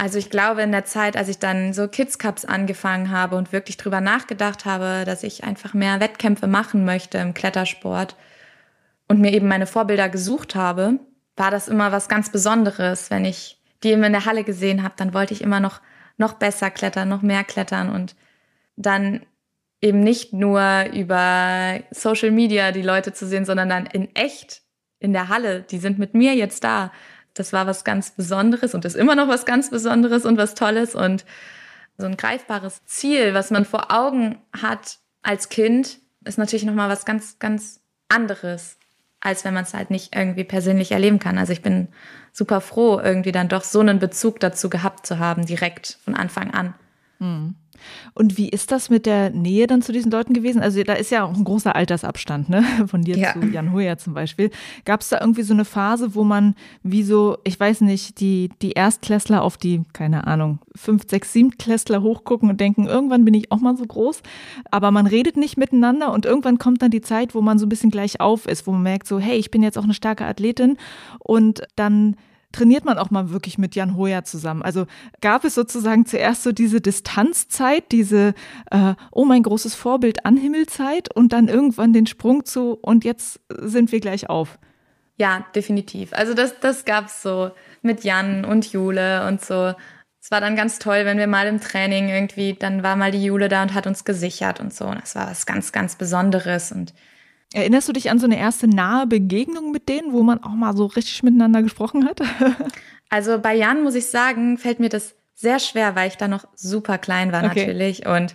also ich glaube, in der Zeit, als ich dann so Kids Cups angefangen habe und wirklich drüber nachgedacht habe, dass ich einfach mehr Wettkämpfe machen möchte im Klettersport und mir eben meine Vorbilder gesucht habe, war das immer was ganz Besonderes. Wenn ich die eben in der Halle gesehen habe, dann wollte ich immer noch, noch besser klettern, noch mehr klettern und dann eben nicht nur über Social Media die Leute zu sehen, sondern dann in echt in der Halle. Die sind mit mir jetzt da das war was ganz Besonderes und ist immer noch was ganz Besonderes und was Tolles und so ein greifbares Ziel, was man vor Augen hat als Kind, ist natürlich noch mal was ganz ganz anderes, als wenn man es halt nicht irgendwie persönlich erleben kann. Also ich bin super froh, irgendwie dann doch so einen Bezug dazu gehabt zu haben, direkt von Anfang an. Hm. Und wie ist das mit der Nähe dann zu diesen Leuten gewesen? Also da ist ja auch ein großer Altersabstand, ne? Von dir ja. zu Jan Hoyer zum Beispiel. Gab es da irgendwie so eine Phase, wo man wie so, ich weiß nicht, die, die Erstklässler auf die, keine Ahnung, fünf, sechs, sieben Klässler hochgucken und denken, irgendwann bin ich auch mal so groß. Aber man redet nicht miteinander und irgendwann kommt dann die Zeit, wo man so ein bisschen gleich auf ist, wo man merkt so, hey, ich bin jetzt auch eine starke Athletin und dann trainiert man auch mal wirklich mit Jan Hoyer zusammen? Also gab es sozusagen zuerst so diese Distanzzeit, diese äh, Oh mein großes Vorbild Anhimmelzeit und dann irgendwann den Sprung zu und jetzt sind wir gleich auf? Ja, definitiv. Also das, das gab es so mit Jan und Jule und so. Es war dann ganz toll, wenn wir mal im Training irgendwie, dann war mal die Jule da und hat uns gesichert und so. Und das war was ganz, ganz Besonderes und Erinnerst du dich an so eine erste nahe Begegnung mit denen, wo man auch mal so richtig miteinander gesprochen hat? also bei Jan muss ich sagen, fällt mir das sehr schwer, weil ich da noch super klein war okay. natürlich und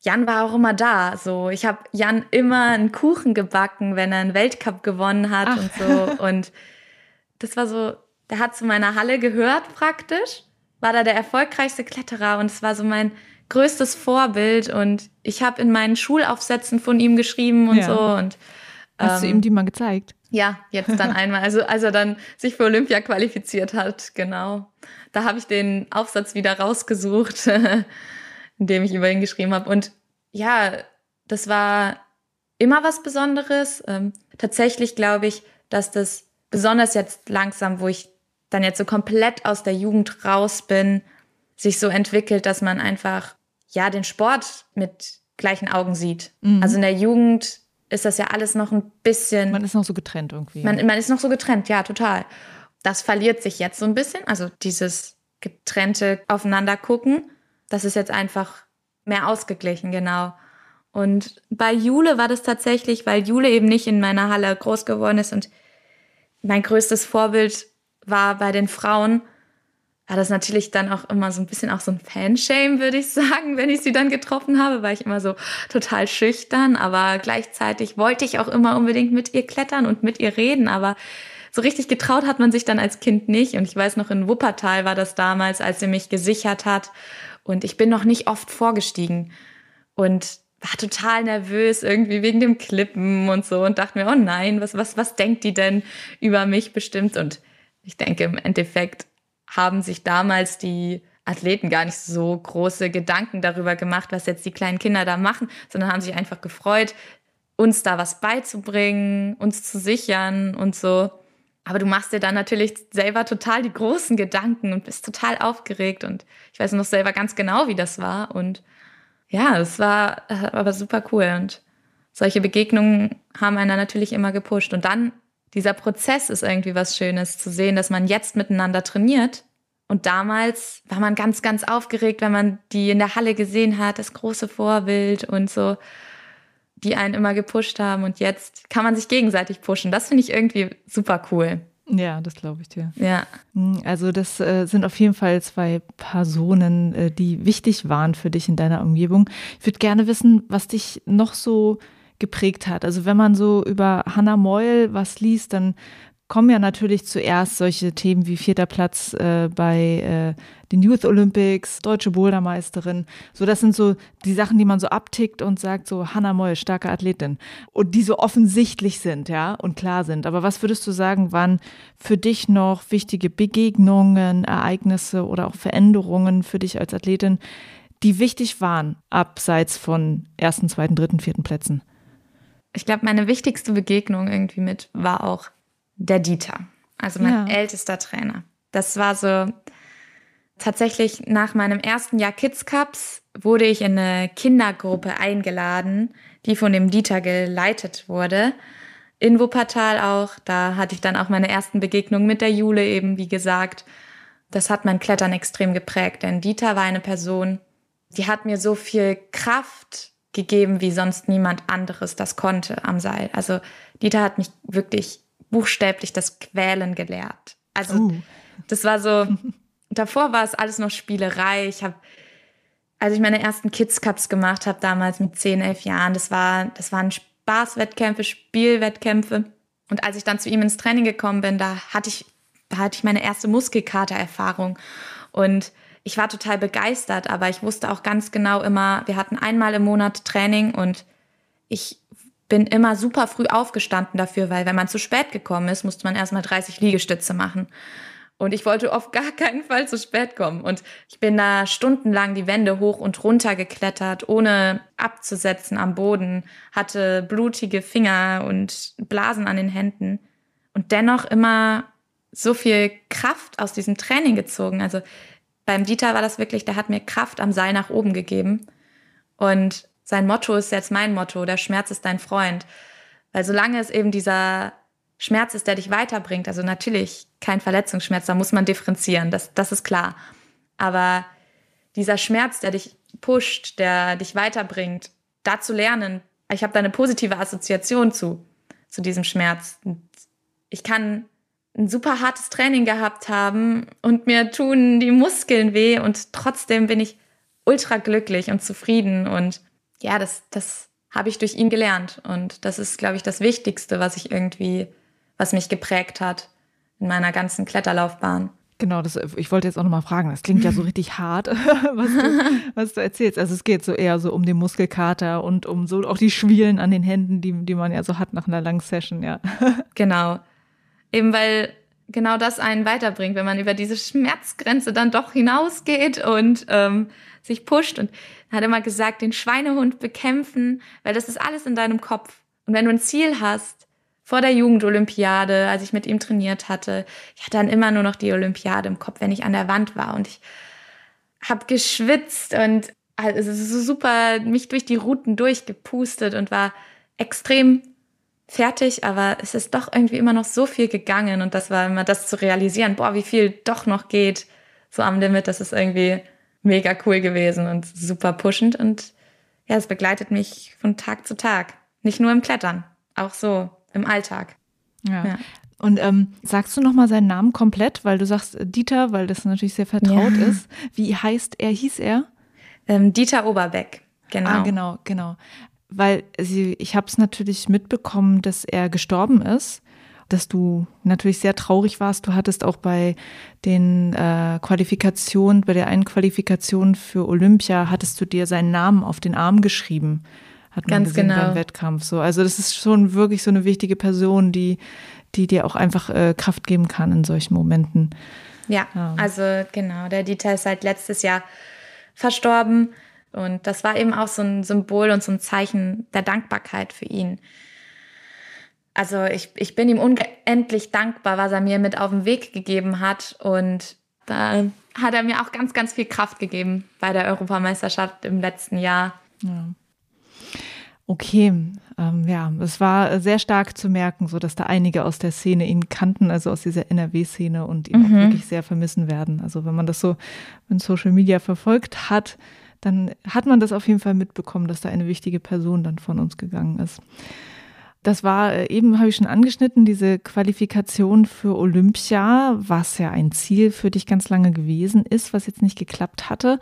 Jan war auch immer da. So, ich habe Jan immer einen Kuchen gebacken, wenn er einen Weltcup gewonnen hat Ach. und so. Und das war so, der hat zu meiner Halle gehört praktisch, war da der erfolgreichste Kletterer und es war so mein größtes Vorbild. Und ich habe in meinen Schulaufsätzen von ihm geschrieben und ja. so. Und hast ähm, du ihm die mal gezeigt? Ja, jetzt dann einmal. Also als er dann sich für Olympia qualifiziert hat, genau. Da habe ich den Aufsatz wieder rausgesucht. in dem ich über ihn geschrieben habe. Und ja, das war immer was Besonderes. Ähm, tatsächlich glaube ich, dass das besonders jetzt langsam, wo ich dann jetzt so komplett aus der Jugend raus bin, sich so entwickelt, dass man einfach ja den Sport mit gleichen Augen sieht. Mhm. Also in der Jugend ist das ja alles noch ein bisschen. Man ist noch so getrennt irgendwie. Man, man ist noch so getrennt, ja, total. Das verliert sich jetzt so ein bisschen. Also dieses getrennte Aufeinander gucken. Das ist jetzt einfach mehr ausgeglichen, genau. Und bei Jule war das tatsächlich, weil Jule eben nicht in meiner Halle groß geworden ist und mein größtes Vorbild war bei den Frauen, war das natürlich dann auch immer so ein bisschen auch so ein Fanshame, würde ich sagen, wenn ich sie dann getroffen habe, war ich immer so total schüchtern, aber gleichzeitig wollte ich auch immer unbedingt mit ihr klettern und mit ihr reden, aber so richtig getraut hat man sich dann als Kind nicht. Und ich weiß noch, in Wuppertal war das damals, als sie mich gesichert hat. Und ich bin noch nicht oft vorgestiegen. Und war total nervös irgendwie wegen dem Klippen und so und dachte mir, oh nein, was, was, was denkt die denn über mich bestimmt? Und ich denke, im Endeffekt haben sich damals die Athleten gar nicht so große Gedanken darüber gemacht, was jetzt die kleinen Kinder da machen, sondern haben sich einfach gefreut, uns da was beizubringen, uns zu sichern und so. Aber du machst dir dann natürlich selber total die großen Gedanken und bist total aufgeregt. Und ich weiß noch selber ganz genau, wie das war. Und ja, es war aber super cool. Und solche Begegnungen haben einer natürlich immer gepusht. Und dann dieser Prozess ist irgendwie was Schönes zu sehen, dass man jetzt miteinander trainiert. Und damals war man ganz, ganz aufgeregt, wenn man die in der Halle gesehen hat, das große Vorbild und so die einen immer gepusht haben und jetzt kann man sich gegenseitig pushen. Das finde ich irgendwie super cool. Ja, das glaube ich dir. Ja. Hm, also das äh, sind auf jeden Fall zwei Personen, äh, die wichtig waren für dich in deiner Umgebung. Ich würde gerne wissen, was dich noch so geprägt hat. Also wenn man so über Hannah Moyle was liest, dann kommen ja natürlich zuerst solche Themen wie vierter Platz äh, bei äh, den Youth Olympics, deutsche Bouldermeisterin. So, das sind so die Sachen, die man so abtickt und sagt so, Hannah Moll, starke Athletin. Und die so offensichtlich sind, ja, und klar sind. Aber was würdest du sagen, waren für dich noch wichtige Begegnungen, Ereignisse oder auch Veränderungen für dich als Athletin, die wichtig waren, abseits von ersten, zweiten, dritten, vierten Plätzen? Ich glaube, meine wichtigste Begegnung irgendwie mit war auch der Dieter, also mein ja. ältester Trainer. Das war so tatsächlich nach meinem ersten Jahr Kids Cups wurde ich in eine Kindergruppe eingeladen, die von dem Dieter geleitet wurde. In Wuppertal auch. Da hatte ich dann auch meine ersten Begegnungen mit der Jule eben, wie gesagt. Das hat mein Klettern extrem geprägt, denn Dieter war eine Person, die hat mir so viel Kraft gegeben, wie sonst niemand anderes das konnte am Seil. Also Dieter hat mich wirklich buchstäblich das Quälen gelehrt. Also uh. das war so, davor war es alles noch Spielerei. Ich habe, als ich meine ersten Kids Cups gemacht habe, damals mit 10, 11 Jahren, das, war, das waren Spaßwettkämpfe, Spielwettkämpfe. Und als ich dann zu ihm ins Training gekommen bin, da hatte ich, da hatte ich meine erste Muskelkater-Erfahrung. Und ich war total begeistert, aber ich wusste auch ganz genau immer, wir hatten einmal im Monat Training und ich bin immer super früh aufgestanden dafür, weil wenn man zu spät gekommen ist, musste man erstmal 30 Liegestütze machen. Und ich wollte auf gar keinen Fall zu spät kommen. Und ich bin da stundenlang die Wände hoch und runter geklettert, ohne abzusetzen am Boden, hatte blutige Finger und Blasen an den Händen und dennoch immer so viel Kraft aus diesem Training gezogen. Also beim Dieter war das wirklich, der hat mir Kraft am Seil nach oben gegeben. Und sein Motto ist jetzt mein Motto, der Schmerz ist dein Freund. Weil solange es eben dieser Schmerz ist, der dich weiterbringt, also natürlich kein Verletzungsschmerz, da muss man differenzieren, das, das ist klar. Aber dieser Schmerz, der dich pusht, der dich weiterbringt, da zu lernen, ich habe da eine positive Assoziation zu, zu diesem Schmerz. Ich kann ein super hartes Training gehabt haben und mir tun die Muskeln weh und trotzdem bin ich ultra glücklich und zufrieden und ja, das, das habe ich durch ihn gelernt und das ist, glaube ich, das Wichtigste, was ich irgendwie, was mich geprägt hat in meiner ganzen Kletterlaufbahn. Genau, das, ich wollte jetzt auch nochmal fragen, das klingt ja so richtig hart, was du, was du erzählst. Also es geht so eher so um den Muskelkater und um so auch die Schwielen an den Händen, die, die man ja so hat nach einer langen Session, ja. Genau. Eben weil genau das einen weiterbringt, wenn man über diese Schmerzgrenze dann doch hinausgeht und ähm, sich pusht. Und hat immer gesagt, den Schweinehund bekämpfen, weil das ist alles in deinem Kopf. Und wenn du ein Ziel hast, vor der Jugendolympiade, als ich mit ihm trainiert hatte, ich hatte dann immer nur noch die Olympiade im Kopf, wenn ich an der Wand war. Und ich habe geschwitzt und also so super mich durch die Routen durchgepustet und war extrem fertig, aber es ist doch irgendwie immer noch so viel gegangen und das war immer das zu realisieren, boah, wie viel doch noch geht so am Limit, das ist irgendwie mega cool gewesen und super pushend und ja, es begleitet mich von Tag zu Tag. Nicht nur im Klettern, auch so im Alltag. Ja. ja. Und ähm, sagst du nochmal seinen Namen komplett, weil du sagst Dieter, weil das natürlich sehr vertraut ja. ist. Wie heißt er, hieß er? Ähm, Dieter Oberbeck, genau. Ah, genau, genau. Weil sie, ich habe es natürlich mitbekommen, dass er gestorben ist, dass du natürlich sehr traurig warst. Du hattest auch bei den äh, Qualifikationen, bei der einen Qualifikation für Olympia, hattest du dir seinen Namen auf den Arm geschrieben hat man Ganz gesehen genau. beim Wettkampf. So, also das ist schon wirklich so eine wichtige Person, die, die dir auch einfach äh, Kraft geben kann in solchen Momenten. Ja, ja, also genau, der Dieter ist seit letztes Jahr verstorben und das war eben auch so ein Symbol und so ein Zeichen der Dankbarkeit für ihn. Also ich, ich bin ihm unendlich dankbar, was er mir mit auf den Weg gegeben hat und da hat er mir auch ganz, ganz viel Kraft gegeben bei der Europameisterschaft im letzten Jahr. Ja. Okay, ähm, ja, es war sehr stark zu merken, so dass da einige aus der Szene ihn kannten, also aus dieser NRW-Szene und ihn mhm. auch wirklich sehr vermissen werden. Also wenn man das so in Social Media verfolgt hat, dann hat man das auf jeden Fall mitbekommen, dass da eine wichtige Person dann von uns gegangen ist. Das war äh, eben, habe ich schon angeschnitten, diese Qualifikation für Olympia, was ja ein Ziel für dich ganz lange gewesen ist, was jetzt nicht geklappt hatte.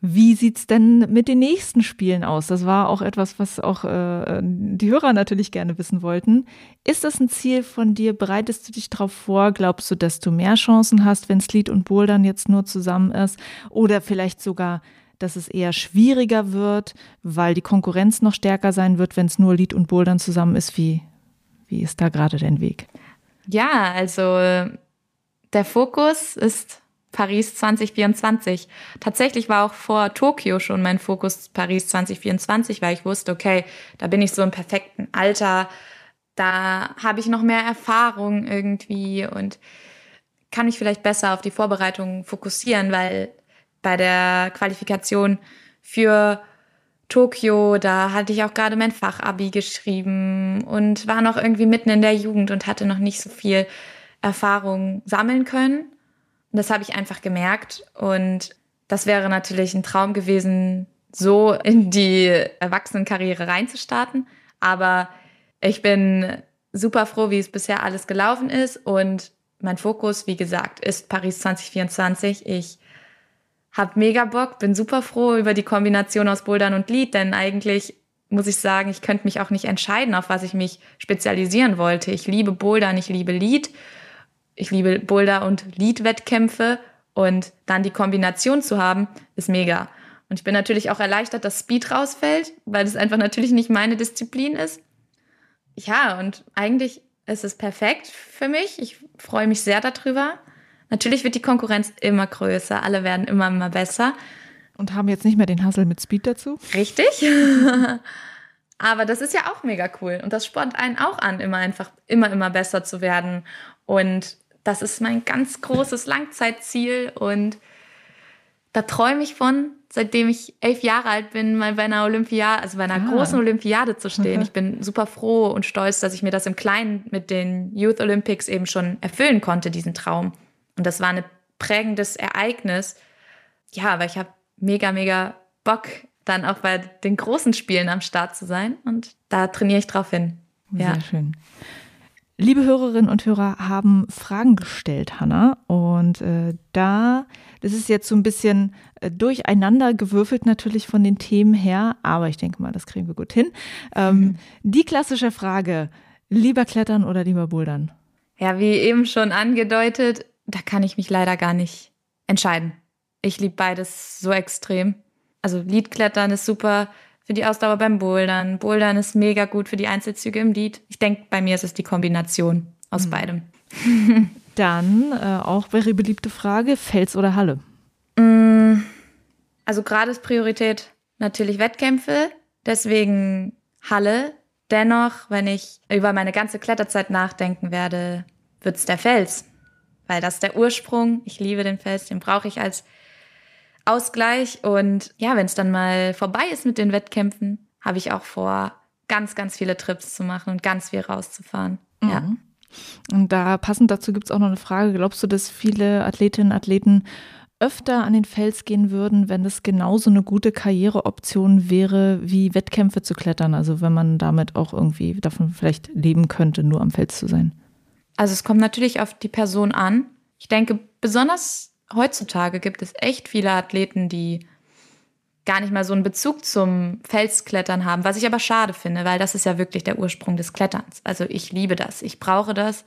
Wie sieht's denn mit den nächsten Spielen aus? Das war auch etwas, was auch äh, die Hörer natürlich gerne wissen wollten. Ist das ein Ziel von dir? Bereitest du dich darauf vor? Glaubst du, dass du mehr Chancen hast, wenn Sleet und Bouldern jetzt nur zusammen ist? Oder vielleicht sogar, dass es eher schwieriger wird, weil die Konkurrenz noch stärker sein wird, wenn es nur Lead und Bouldern zusammen ist? Wie, wie ist da gerade dein Weg? Ja, also der Fokus ist Paris 2024. Tatsächlich war auch vor Tokio schon mein Fokus Paris 2024, weil ich wusste, okay, da bin ich so im perfekten Alter, da habe ich noch mehr Erfahrung irgendwie und kann mich vielleicht besser auf die Vorbereitung fokussieren, weil bei der Qualifikation für Tokio, da hatte ich auch gerade mein Fachabi geschrieben und war noch irgendwie mitten in der Jugend und hatte noch nicht so viel Erfahrung sammeln können. Und das habe ich einfach gemerkt. Und das wäre natürlich ein Traum gewesen, so in die Erwachsenenkarriere reinzustarten. Aber ich bin super froh, wie es bisher alles gelaufen ist. Und mein Fokus, wie gesagt, ist Paris 2024. Ich habe mega Bock, bin super froh über die Kombination aus Bouldern und Lied, denn eigentlich muss ich sagen, ich könnte mich auch nicht entscheiden, auf was ich mich spezialisieren wollte. Ich liebe Bouldern, ich liebe Lied ich liebe Boulder- und Lead-Wettkämpfe und dann die Kombination zu haben, ist mega. Und ich bin natürlich auch erleichtert, dass Speed rausfällt, weil das einfach natürlich nicht meine Disziplin ist. Ja, und eigentlich ist es perfekt für mich. Ich freue mich sehr darüber. Natürlich wird die Konkurrenz immer größer, alle werden immer, immer besser. Und haben jetzt nicht mehr den Hassel mit Speed dazu? Richtig. Aber das ist ja auch mega cool. Und das spornt einen auch an, immer einfach, immer, immer besser zu werden. Und das ist mein ganz großes Langzeitziel und da träume ich von, seitdem ich elf Jahre alt bin, mal bei einer Olympiade, also bei einer ah. großen Olympiade zu stehen. Ich bin super froh und stolz, dass ich mir das im Kleinen mit den Youth Olympics eben schon erfüllen konnte, diesen Traum. Und das war ein prägendes Ereignis. Ja, weil ich habe mega, mega Bock, dann auch bei den großen Spielen am Start zu sein. Und da trainiere ich drauf hin. Sehr ja. schön. Liebe Hörerinnen und Hörer haben Fragen gestellt, Hanna. Und äh, da, das ist jetzt so ein bisschen äh, durcheinander gewürfelt natürlich von den Themen her, aber ich denke mal, das kriegen wir gut hin. Ähm, mhm. Die klassische Frage, lieber klettern oder lieber bouldern? Ja, wie eben schon angedeutet, da kann ich mich leider gar nicht entscheiden. Ich liebe beides so extrem. Also Liedklettern ist super, für die Ausdauer beim Bouldern. Bouldern ist mega gut für die Einzelzüge im Lied. Ich denke, bei mir ist es die Kombination aus mhm. beidem. Dann äh, auch very beliebte Frage: Fels oder Halle? Mm, also gerade ist Priorität natürlich Wettkämpfe, deswegen Halle. Dennoch, wenn ich über meine ganze Kletterzeit nachdenken werde, wird es der Fels. Weil das ist der Ursprung. Ich liebe den Fels, den brauche ich als Ausgleich. Und ja, wenn es dann mal vorbei ist mit den Wettkämpfen, habe ich auch vor, ganz, ganz viele Trips zu machen und ganz viel rauszufahren. Mhm. Ja. Und da passend dazu gibt es auch noch eine Frage. Glaubst du, dass viele Athletinnen und Athleten öfter an den Fels gehen würden, wenn es genauso eine gute Karriereoption wäre, wie Wettkämpfe zu klettern? Also wenn man damit auch irgendwie davon vielleicht leben könnte, nur am Fels zu sein. Also es kommt natürlich auf die Person an. Ich denke, besonders heutzutage gibt es echt viele Athleten, die gar nicht mal so einen Bezug zum Felsklettern haben, was ich aber schade finde, weil das ist ja wirklich der Ursprung des Kletterns. Also ich liebe das, ich brauche das.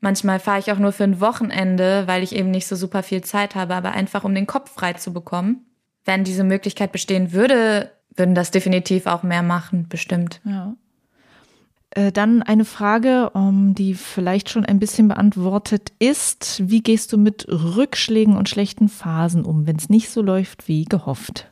Manchmal fahre ich auch nur für ein Wochenende, weil ich eben nicht so super viel Zeit habe, aber einfach um den Kopf frei zu bekommen. Wenn diese Möglichkeit bestehen würde, würden das definitiv auch mehr machen, bestimmt. Ja. Äh, dann eine Frage, um, die vielleicht schon ein bisschen beantwortet ist. Wie gehst du mit Rückschlägen und schlechten Phasen um, wenn es nicht so läuft wie gehofft?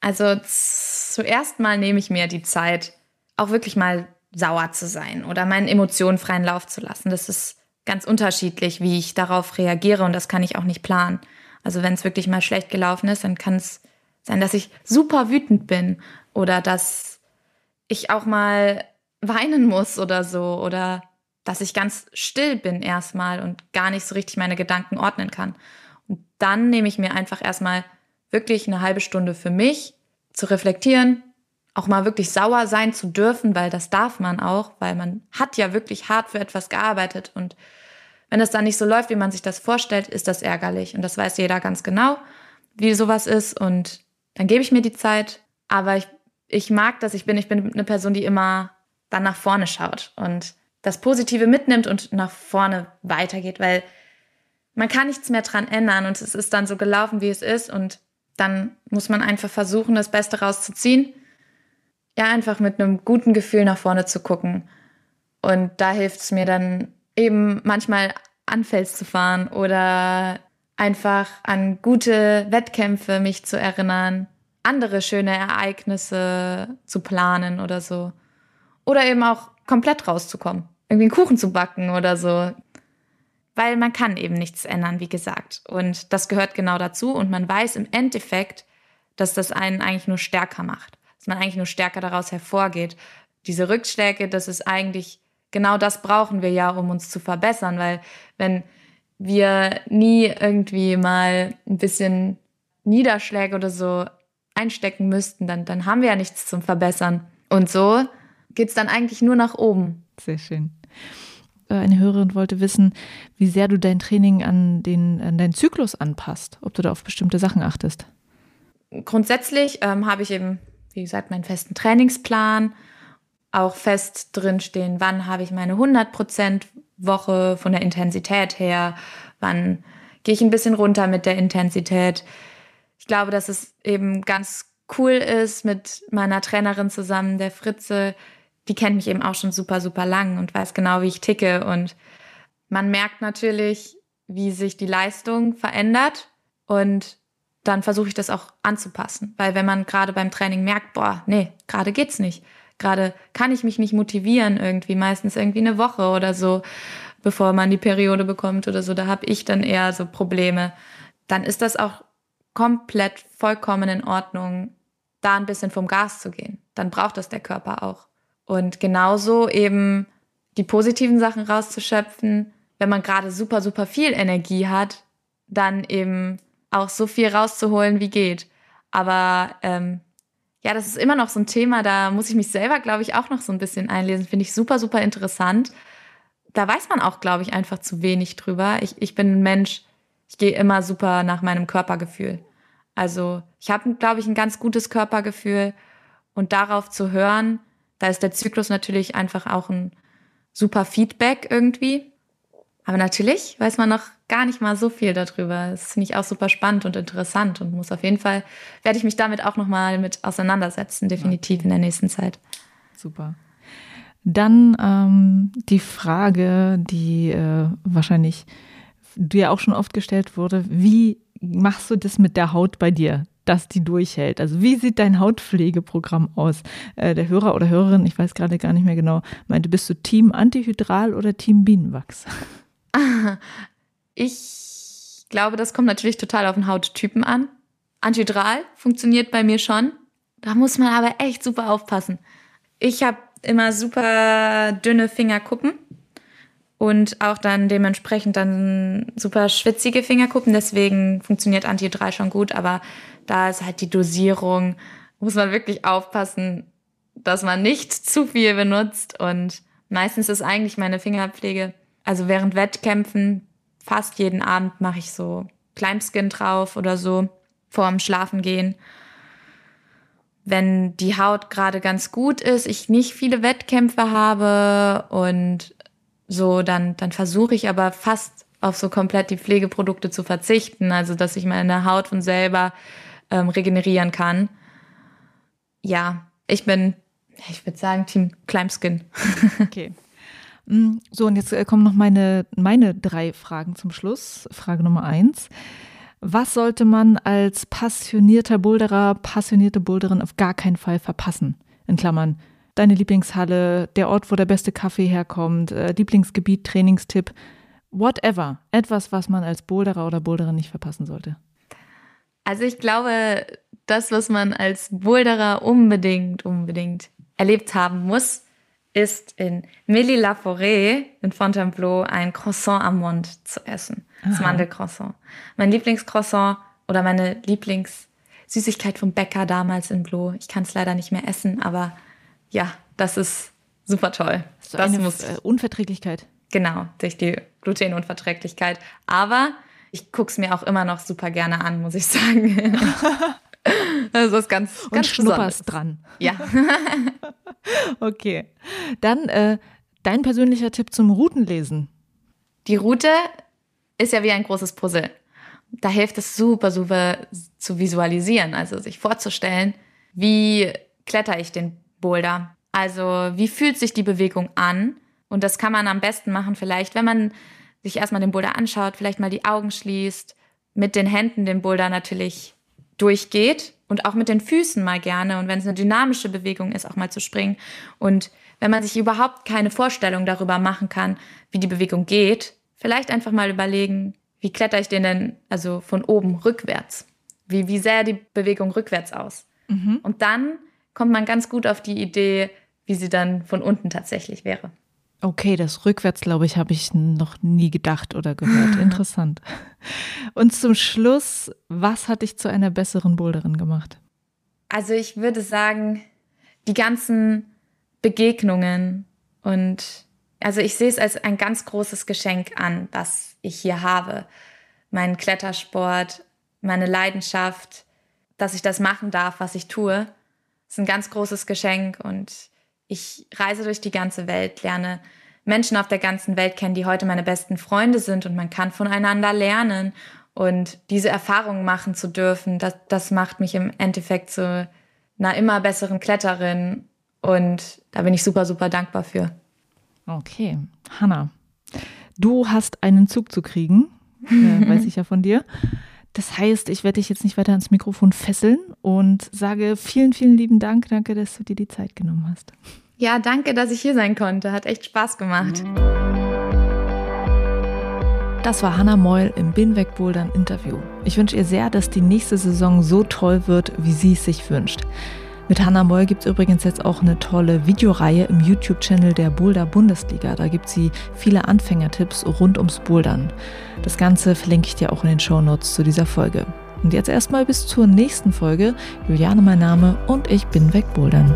Also zuerst mal nehme ich mir die Zeit, auch wirklich mal sauer zu sein oder meinen Emotionen freien Lauf zu lassen. Das ist ganz unterschiedlich, wie ich darauf reagiere und das kann ich auch nicht planen. Also wenn es wirklich mal schlecht gelaufen ist, dann kann es sein, dass ich super wütend bin oder dass ich auch mal weinen muss oder so oder dass ich ganz still bin erstmal und gar nicht so richtig meine Gedanken ordnen kann. Und dann nehme ich mir einfach erstmal wirklich eine halbe Stunde für mich zu reflektieren, auch mal wirklich sauer sein zu dürfen, weil das darf man auch, weil man hat ja wirklich hart für etwas gearbeitet. Und wenn es dann nicht so läuft, wie man sich das vorstellt, ist das ärgerlich. Und das weiß jeder ganz genau, wie sowas ist. Und dann gebe ich mir die Zeit, aber ich, ich mag das, ich bin, ich bin eine Person, die immer dann nach vorne schaut und das Positive mitnimmt und nach vorne weitergeht, weil man kann nichts mehr dran ändern und es ist dann so gelaufen, wie es ist und dann muss man einfach versuchen, das Beste rauszuziehen. Ja, einfach mit einem guten Gefühl nach vorne zu gucken. Und da hilft es mir dann eben manchmal an Fels zu fahren oder einfach an gute Wettkämpfe mich zu erinnern, andere schöne Ereignisse zu planen oder so. Oder eben auch komplett rauszukommen. Irgendwie einen Kuchen zu backen oder so. Weil man kann eben nichts ändern, wie gesagt. Und das gehört genau dazu. Und man weiß im Endeffekt, dass das einen eigentlich nur stärker macht. Dass man eigentlich nur stärker daraus hervorgeht. Diese Rückschläge, das ist eigentlich, genau das brauchen wir ja, um uns zu verbessern. Weil wenn wir nie irgendwie mal ein bisschen Niederschläge oder so einstecken müssten, dann, dann haben wir ja nichts zum Verbessern. Und so geht es dann eigentlich nur nach oben. Sehr schön. Äh, eine Hörerin wollte wissen, wie sehr du dein Training an, den, an deinen Zyklus anpasst, ob du da auf bestimmte Sachen achtest. Grundsätzlich ähm, habe ich eben, wie gesagt, meinen festen Trainingsplan, auch fest drinstehen, wann habe ich meine 100% Woche von der Intensität her, wann gehe ich ein bisschen runter mit der Intensität. Ich glaube, dass es eben ganz cool ist mit meiner Trainerin zusammen, der Fritze, die kennt mich eben auch schon super, super lang und weiß genau, wie ich ticke. Und man merkt natürlich, wie sich die Leistung verändert. Und dann versuche ich das auch anzupassen. Weil wenn man gerade beim Training merkt, boah, nee, gerade geht's nicht. Gerade kann ich mich nicht motivieren irgendwie, meistens irgendwie eine Woche oder so, bevor man die Periode bekommt oder so. Da habe ich dann eher so Probleme. Dann ist das auch komplett vollkommen in Ordnung, da ein bisschen vom Gas zu gehen. Dann braucht das der Körper auch. Und genauso eben die positiven Sachen rauszuschöpfen, wenn man gerade super, super viel Energie hat, dann eben auch so viel rauszuholen, wie geht. Aber ähm, ja, das ist immer noch so ein Thema, da muss ich mich selber, glaube ich, auch noch so ein bisschen einlesen. Finde ich super, super interessant. Da weiß man auch, glaube ich, einfach zu wenig drüber. Ich, ich bin ein Mensch, ich gehe immer super nach meinem Körpergefühl. Also ich habe, glaube ich, ein ganz gutes Körpergefühl und darauf zu hören, da ist der Zyklus natürlich einfach auch ein super Feedback irgendwie. Aber natürlich weiß man noch gar nicht mal so viel darüber. Das finde ich auch super spannend und interessant und muss auf jeden Fall, werde ich mich damit auch nochmal mit auseinandersetzen, definitiv in der nächsten Zeit. Super. Dann ähm, die Frage, die äh, wahrscheinlich dir auch schon oft gestellt wurde, wie machst du das mit der Haut bei dir? Dass die durchhält. Also wie sieht dein Hautpflegeprogramm aus? Äh, der Hörer oder Hörerin, ich weiß gerade gar nicht mehr genau, meinte, bist du Team Antihydral oder Team Bienenwachs? Ich glaube, das kommt natürlich total auf den Hauttypen an. Antihydral funktioniert bei mir schon. Da muss man aber echt super aufpassen. Ich habe immer super dünne Fingerkuppen und auch dann dementsprechend dann super schwitzige Fingerkuppen. Deswegen funktioniert Antihydral schon gut, aber da ist halt die Dosierung, muss man wirklich aufpassen, dass man nicht zu viel benutzt. Und meistens ist eigentlich meine Fingerpflege, also während Wettkämpfen, fast jeden Abend mache ich so Climbskin drauf oder so vorm Schlafengehen. Wenn die Haut gerade ganz gut ist, ich nicht viele Wettkämpfe habe und so, dann, dann versuche ich aber fast auf so komplett die Pflegeprodukte zu verzichten, also dass ich meine Haut von selber ähm, regenerieren kann. Ja, ich bin, ich würde sagen, Team Climbskin. okay. Mm, so, und jetzt äh, kommen noch meine, meine drei Fragen zum Schluss. Frage Nummer eins. Was sollte man als passionierter Boulderer, passionierte Boulderin auf gar keinen Fall verpassen? In Klammern, deine Lieblingshalle, der Ort, wo der beste Kaffee herkommt, äh, Lieblingsgebiet, Trainingstipp, whatever. Etwas, was man als Boulderer oder Boulderin nicht verpassen sollte. Also ich glaube, das, was man als Boulderer unbedingt, unbedingt erlebt haben muss, ist in Milly La Forêt in Fontainebleau ein Croissant am Mond zu essen. Das Mandelcroissant. Mein Lieblingscroissant oder meine Lieblingssüßigkeit vom Bäcker damals in Blo. Ich kann es leider nicht mehr essen, aber ja, das ist super toll. So das muss Unverträglichkeit. Genau, durch die Glutenunverträglichkeit. Aber ich gucke es mir auch immer noch super gerne an, muss ich sagen. Also ist ganz, ganz Und schnupperst dran. Ja. okay. Dann äh, dein persönlicher Tipp zum Routenlesen. Die Route ist ja wie ein großes Puzzle. Da hilft es super, super zu visualisieren, also sich vorzustellen, wie kletter ich den Boulder. Also wie fühlt sich die Bewegung an? Und das kann man am besten machen, vielleicht, wenn man sich erstmal den Boulder anschaut, vielleicht mal die Augen schließt, mit den Händen den Boulder natürlich durchgeht und auch mit den Füßen mal gerne und wenn es eine dynamische Bewegung ist, auch mal zu springen. Und wenn man sich überhaupt keine Vorstellung darüber machen kann, wie die Bewegung geht, vielleicht einfach mal überlegen, wie kletter ich den denn also von oben rückwärts? Wie, wie sähe die Bewegung rückwärts aus? Mhm. Und dann kommt man ganz gut auf die Idee, wie sie dann von unten tatsächlich wäre. Okay, das rückwärts, glaube ich, habe ich noch nie gedacht oder gehört. Interessant. Und zum Schluss, was hat dich zu einer besseren Boulderin gemacht? Also ich würde sagen, die ganzen Begegnungen und also ich sehe es als ein ganz großes Geschenk an, was ich hier habe. Mein Klettersport, meine Leidenschaft, dass ich das machen darf, was ich tue, ist ein ganz großes Geschenk und ich reise durch die ganze Welt, lerne Menschen auf der ganzen Welt kennen, die heute meine besten Freunde sind und man kann voneinander lernen. Und diese Erfahrungen machen zu dürfen, das, das macht mich im Endeffekt zu einer immer besseren Kletterin. Und da bin ich super, super dankbar für. Okay, Hanna, du hast einen Zug zu kriegen, äh, weiß ich ja von dir. Das heißt, ich werde dich jetzt nicht weiter ans Mikrofon fesseln und sage vielen, vielen lieben Dank. Danke, dass du dir die Zeit genommen hast. Ja, danke, dass ich hier sein konnte. Hat echt Spaß gemacht. Das war Hannah Meul im Binweg Bouldern Interview. Ich wünsche ihr sehr, dass die nächste Saison so toll wird, wie sie es sich wünscht. Mit Hannah Moll gibt es übrigens jetzt auch eine tolle Videoreihe im YouTube-Channel der Boulder Bundesliga. Da gibt sie viele Anfängertipps rund ums Bouldern. Das Ganze verlinke ich dir auch in den Show Notes zu dieser Folge. Und jetzt erstmal bis zur nächsten Folge. Juliane mein Name und ich bin wegbouldern.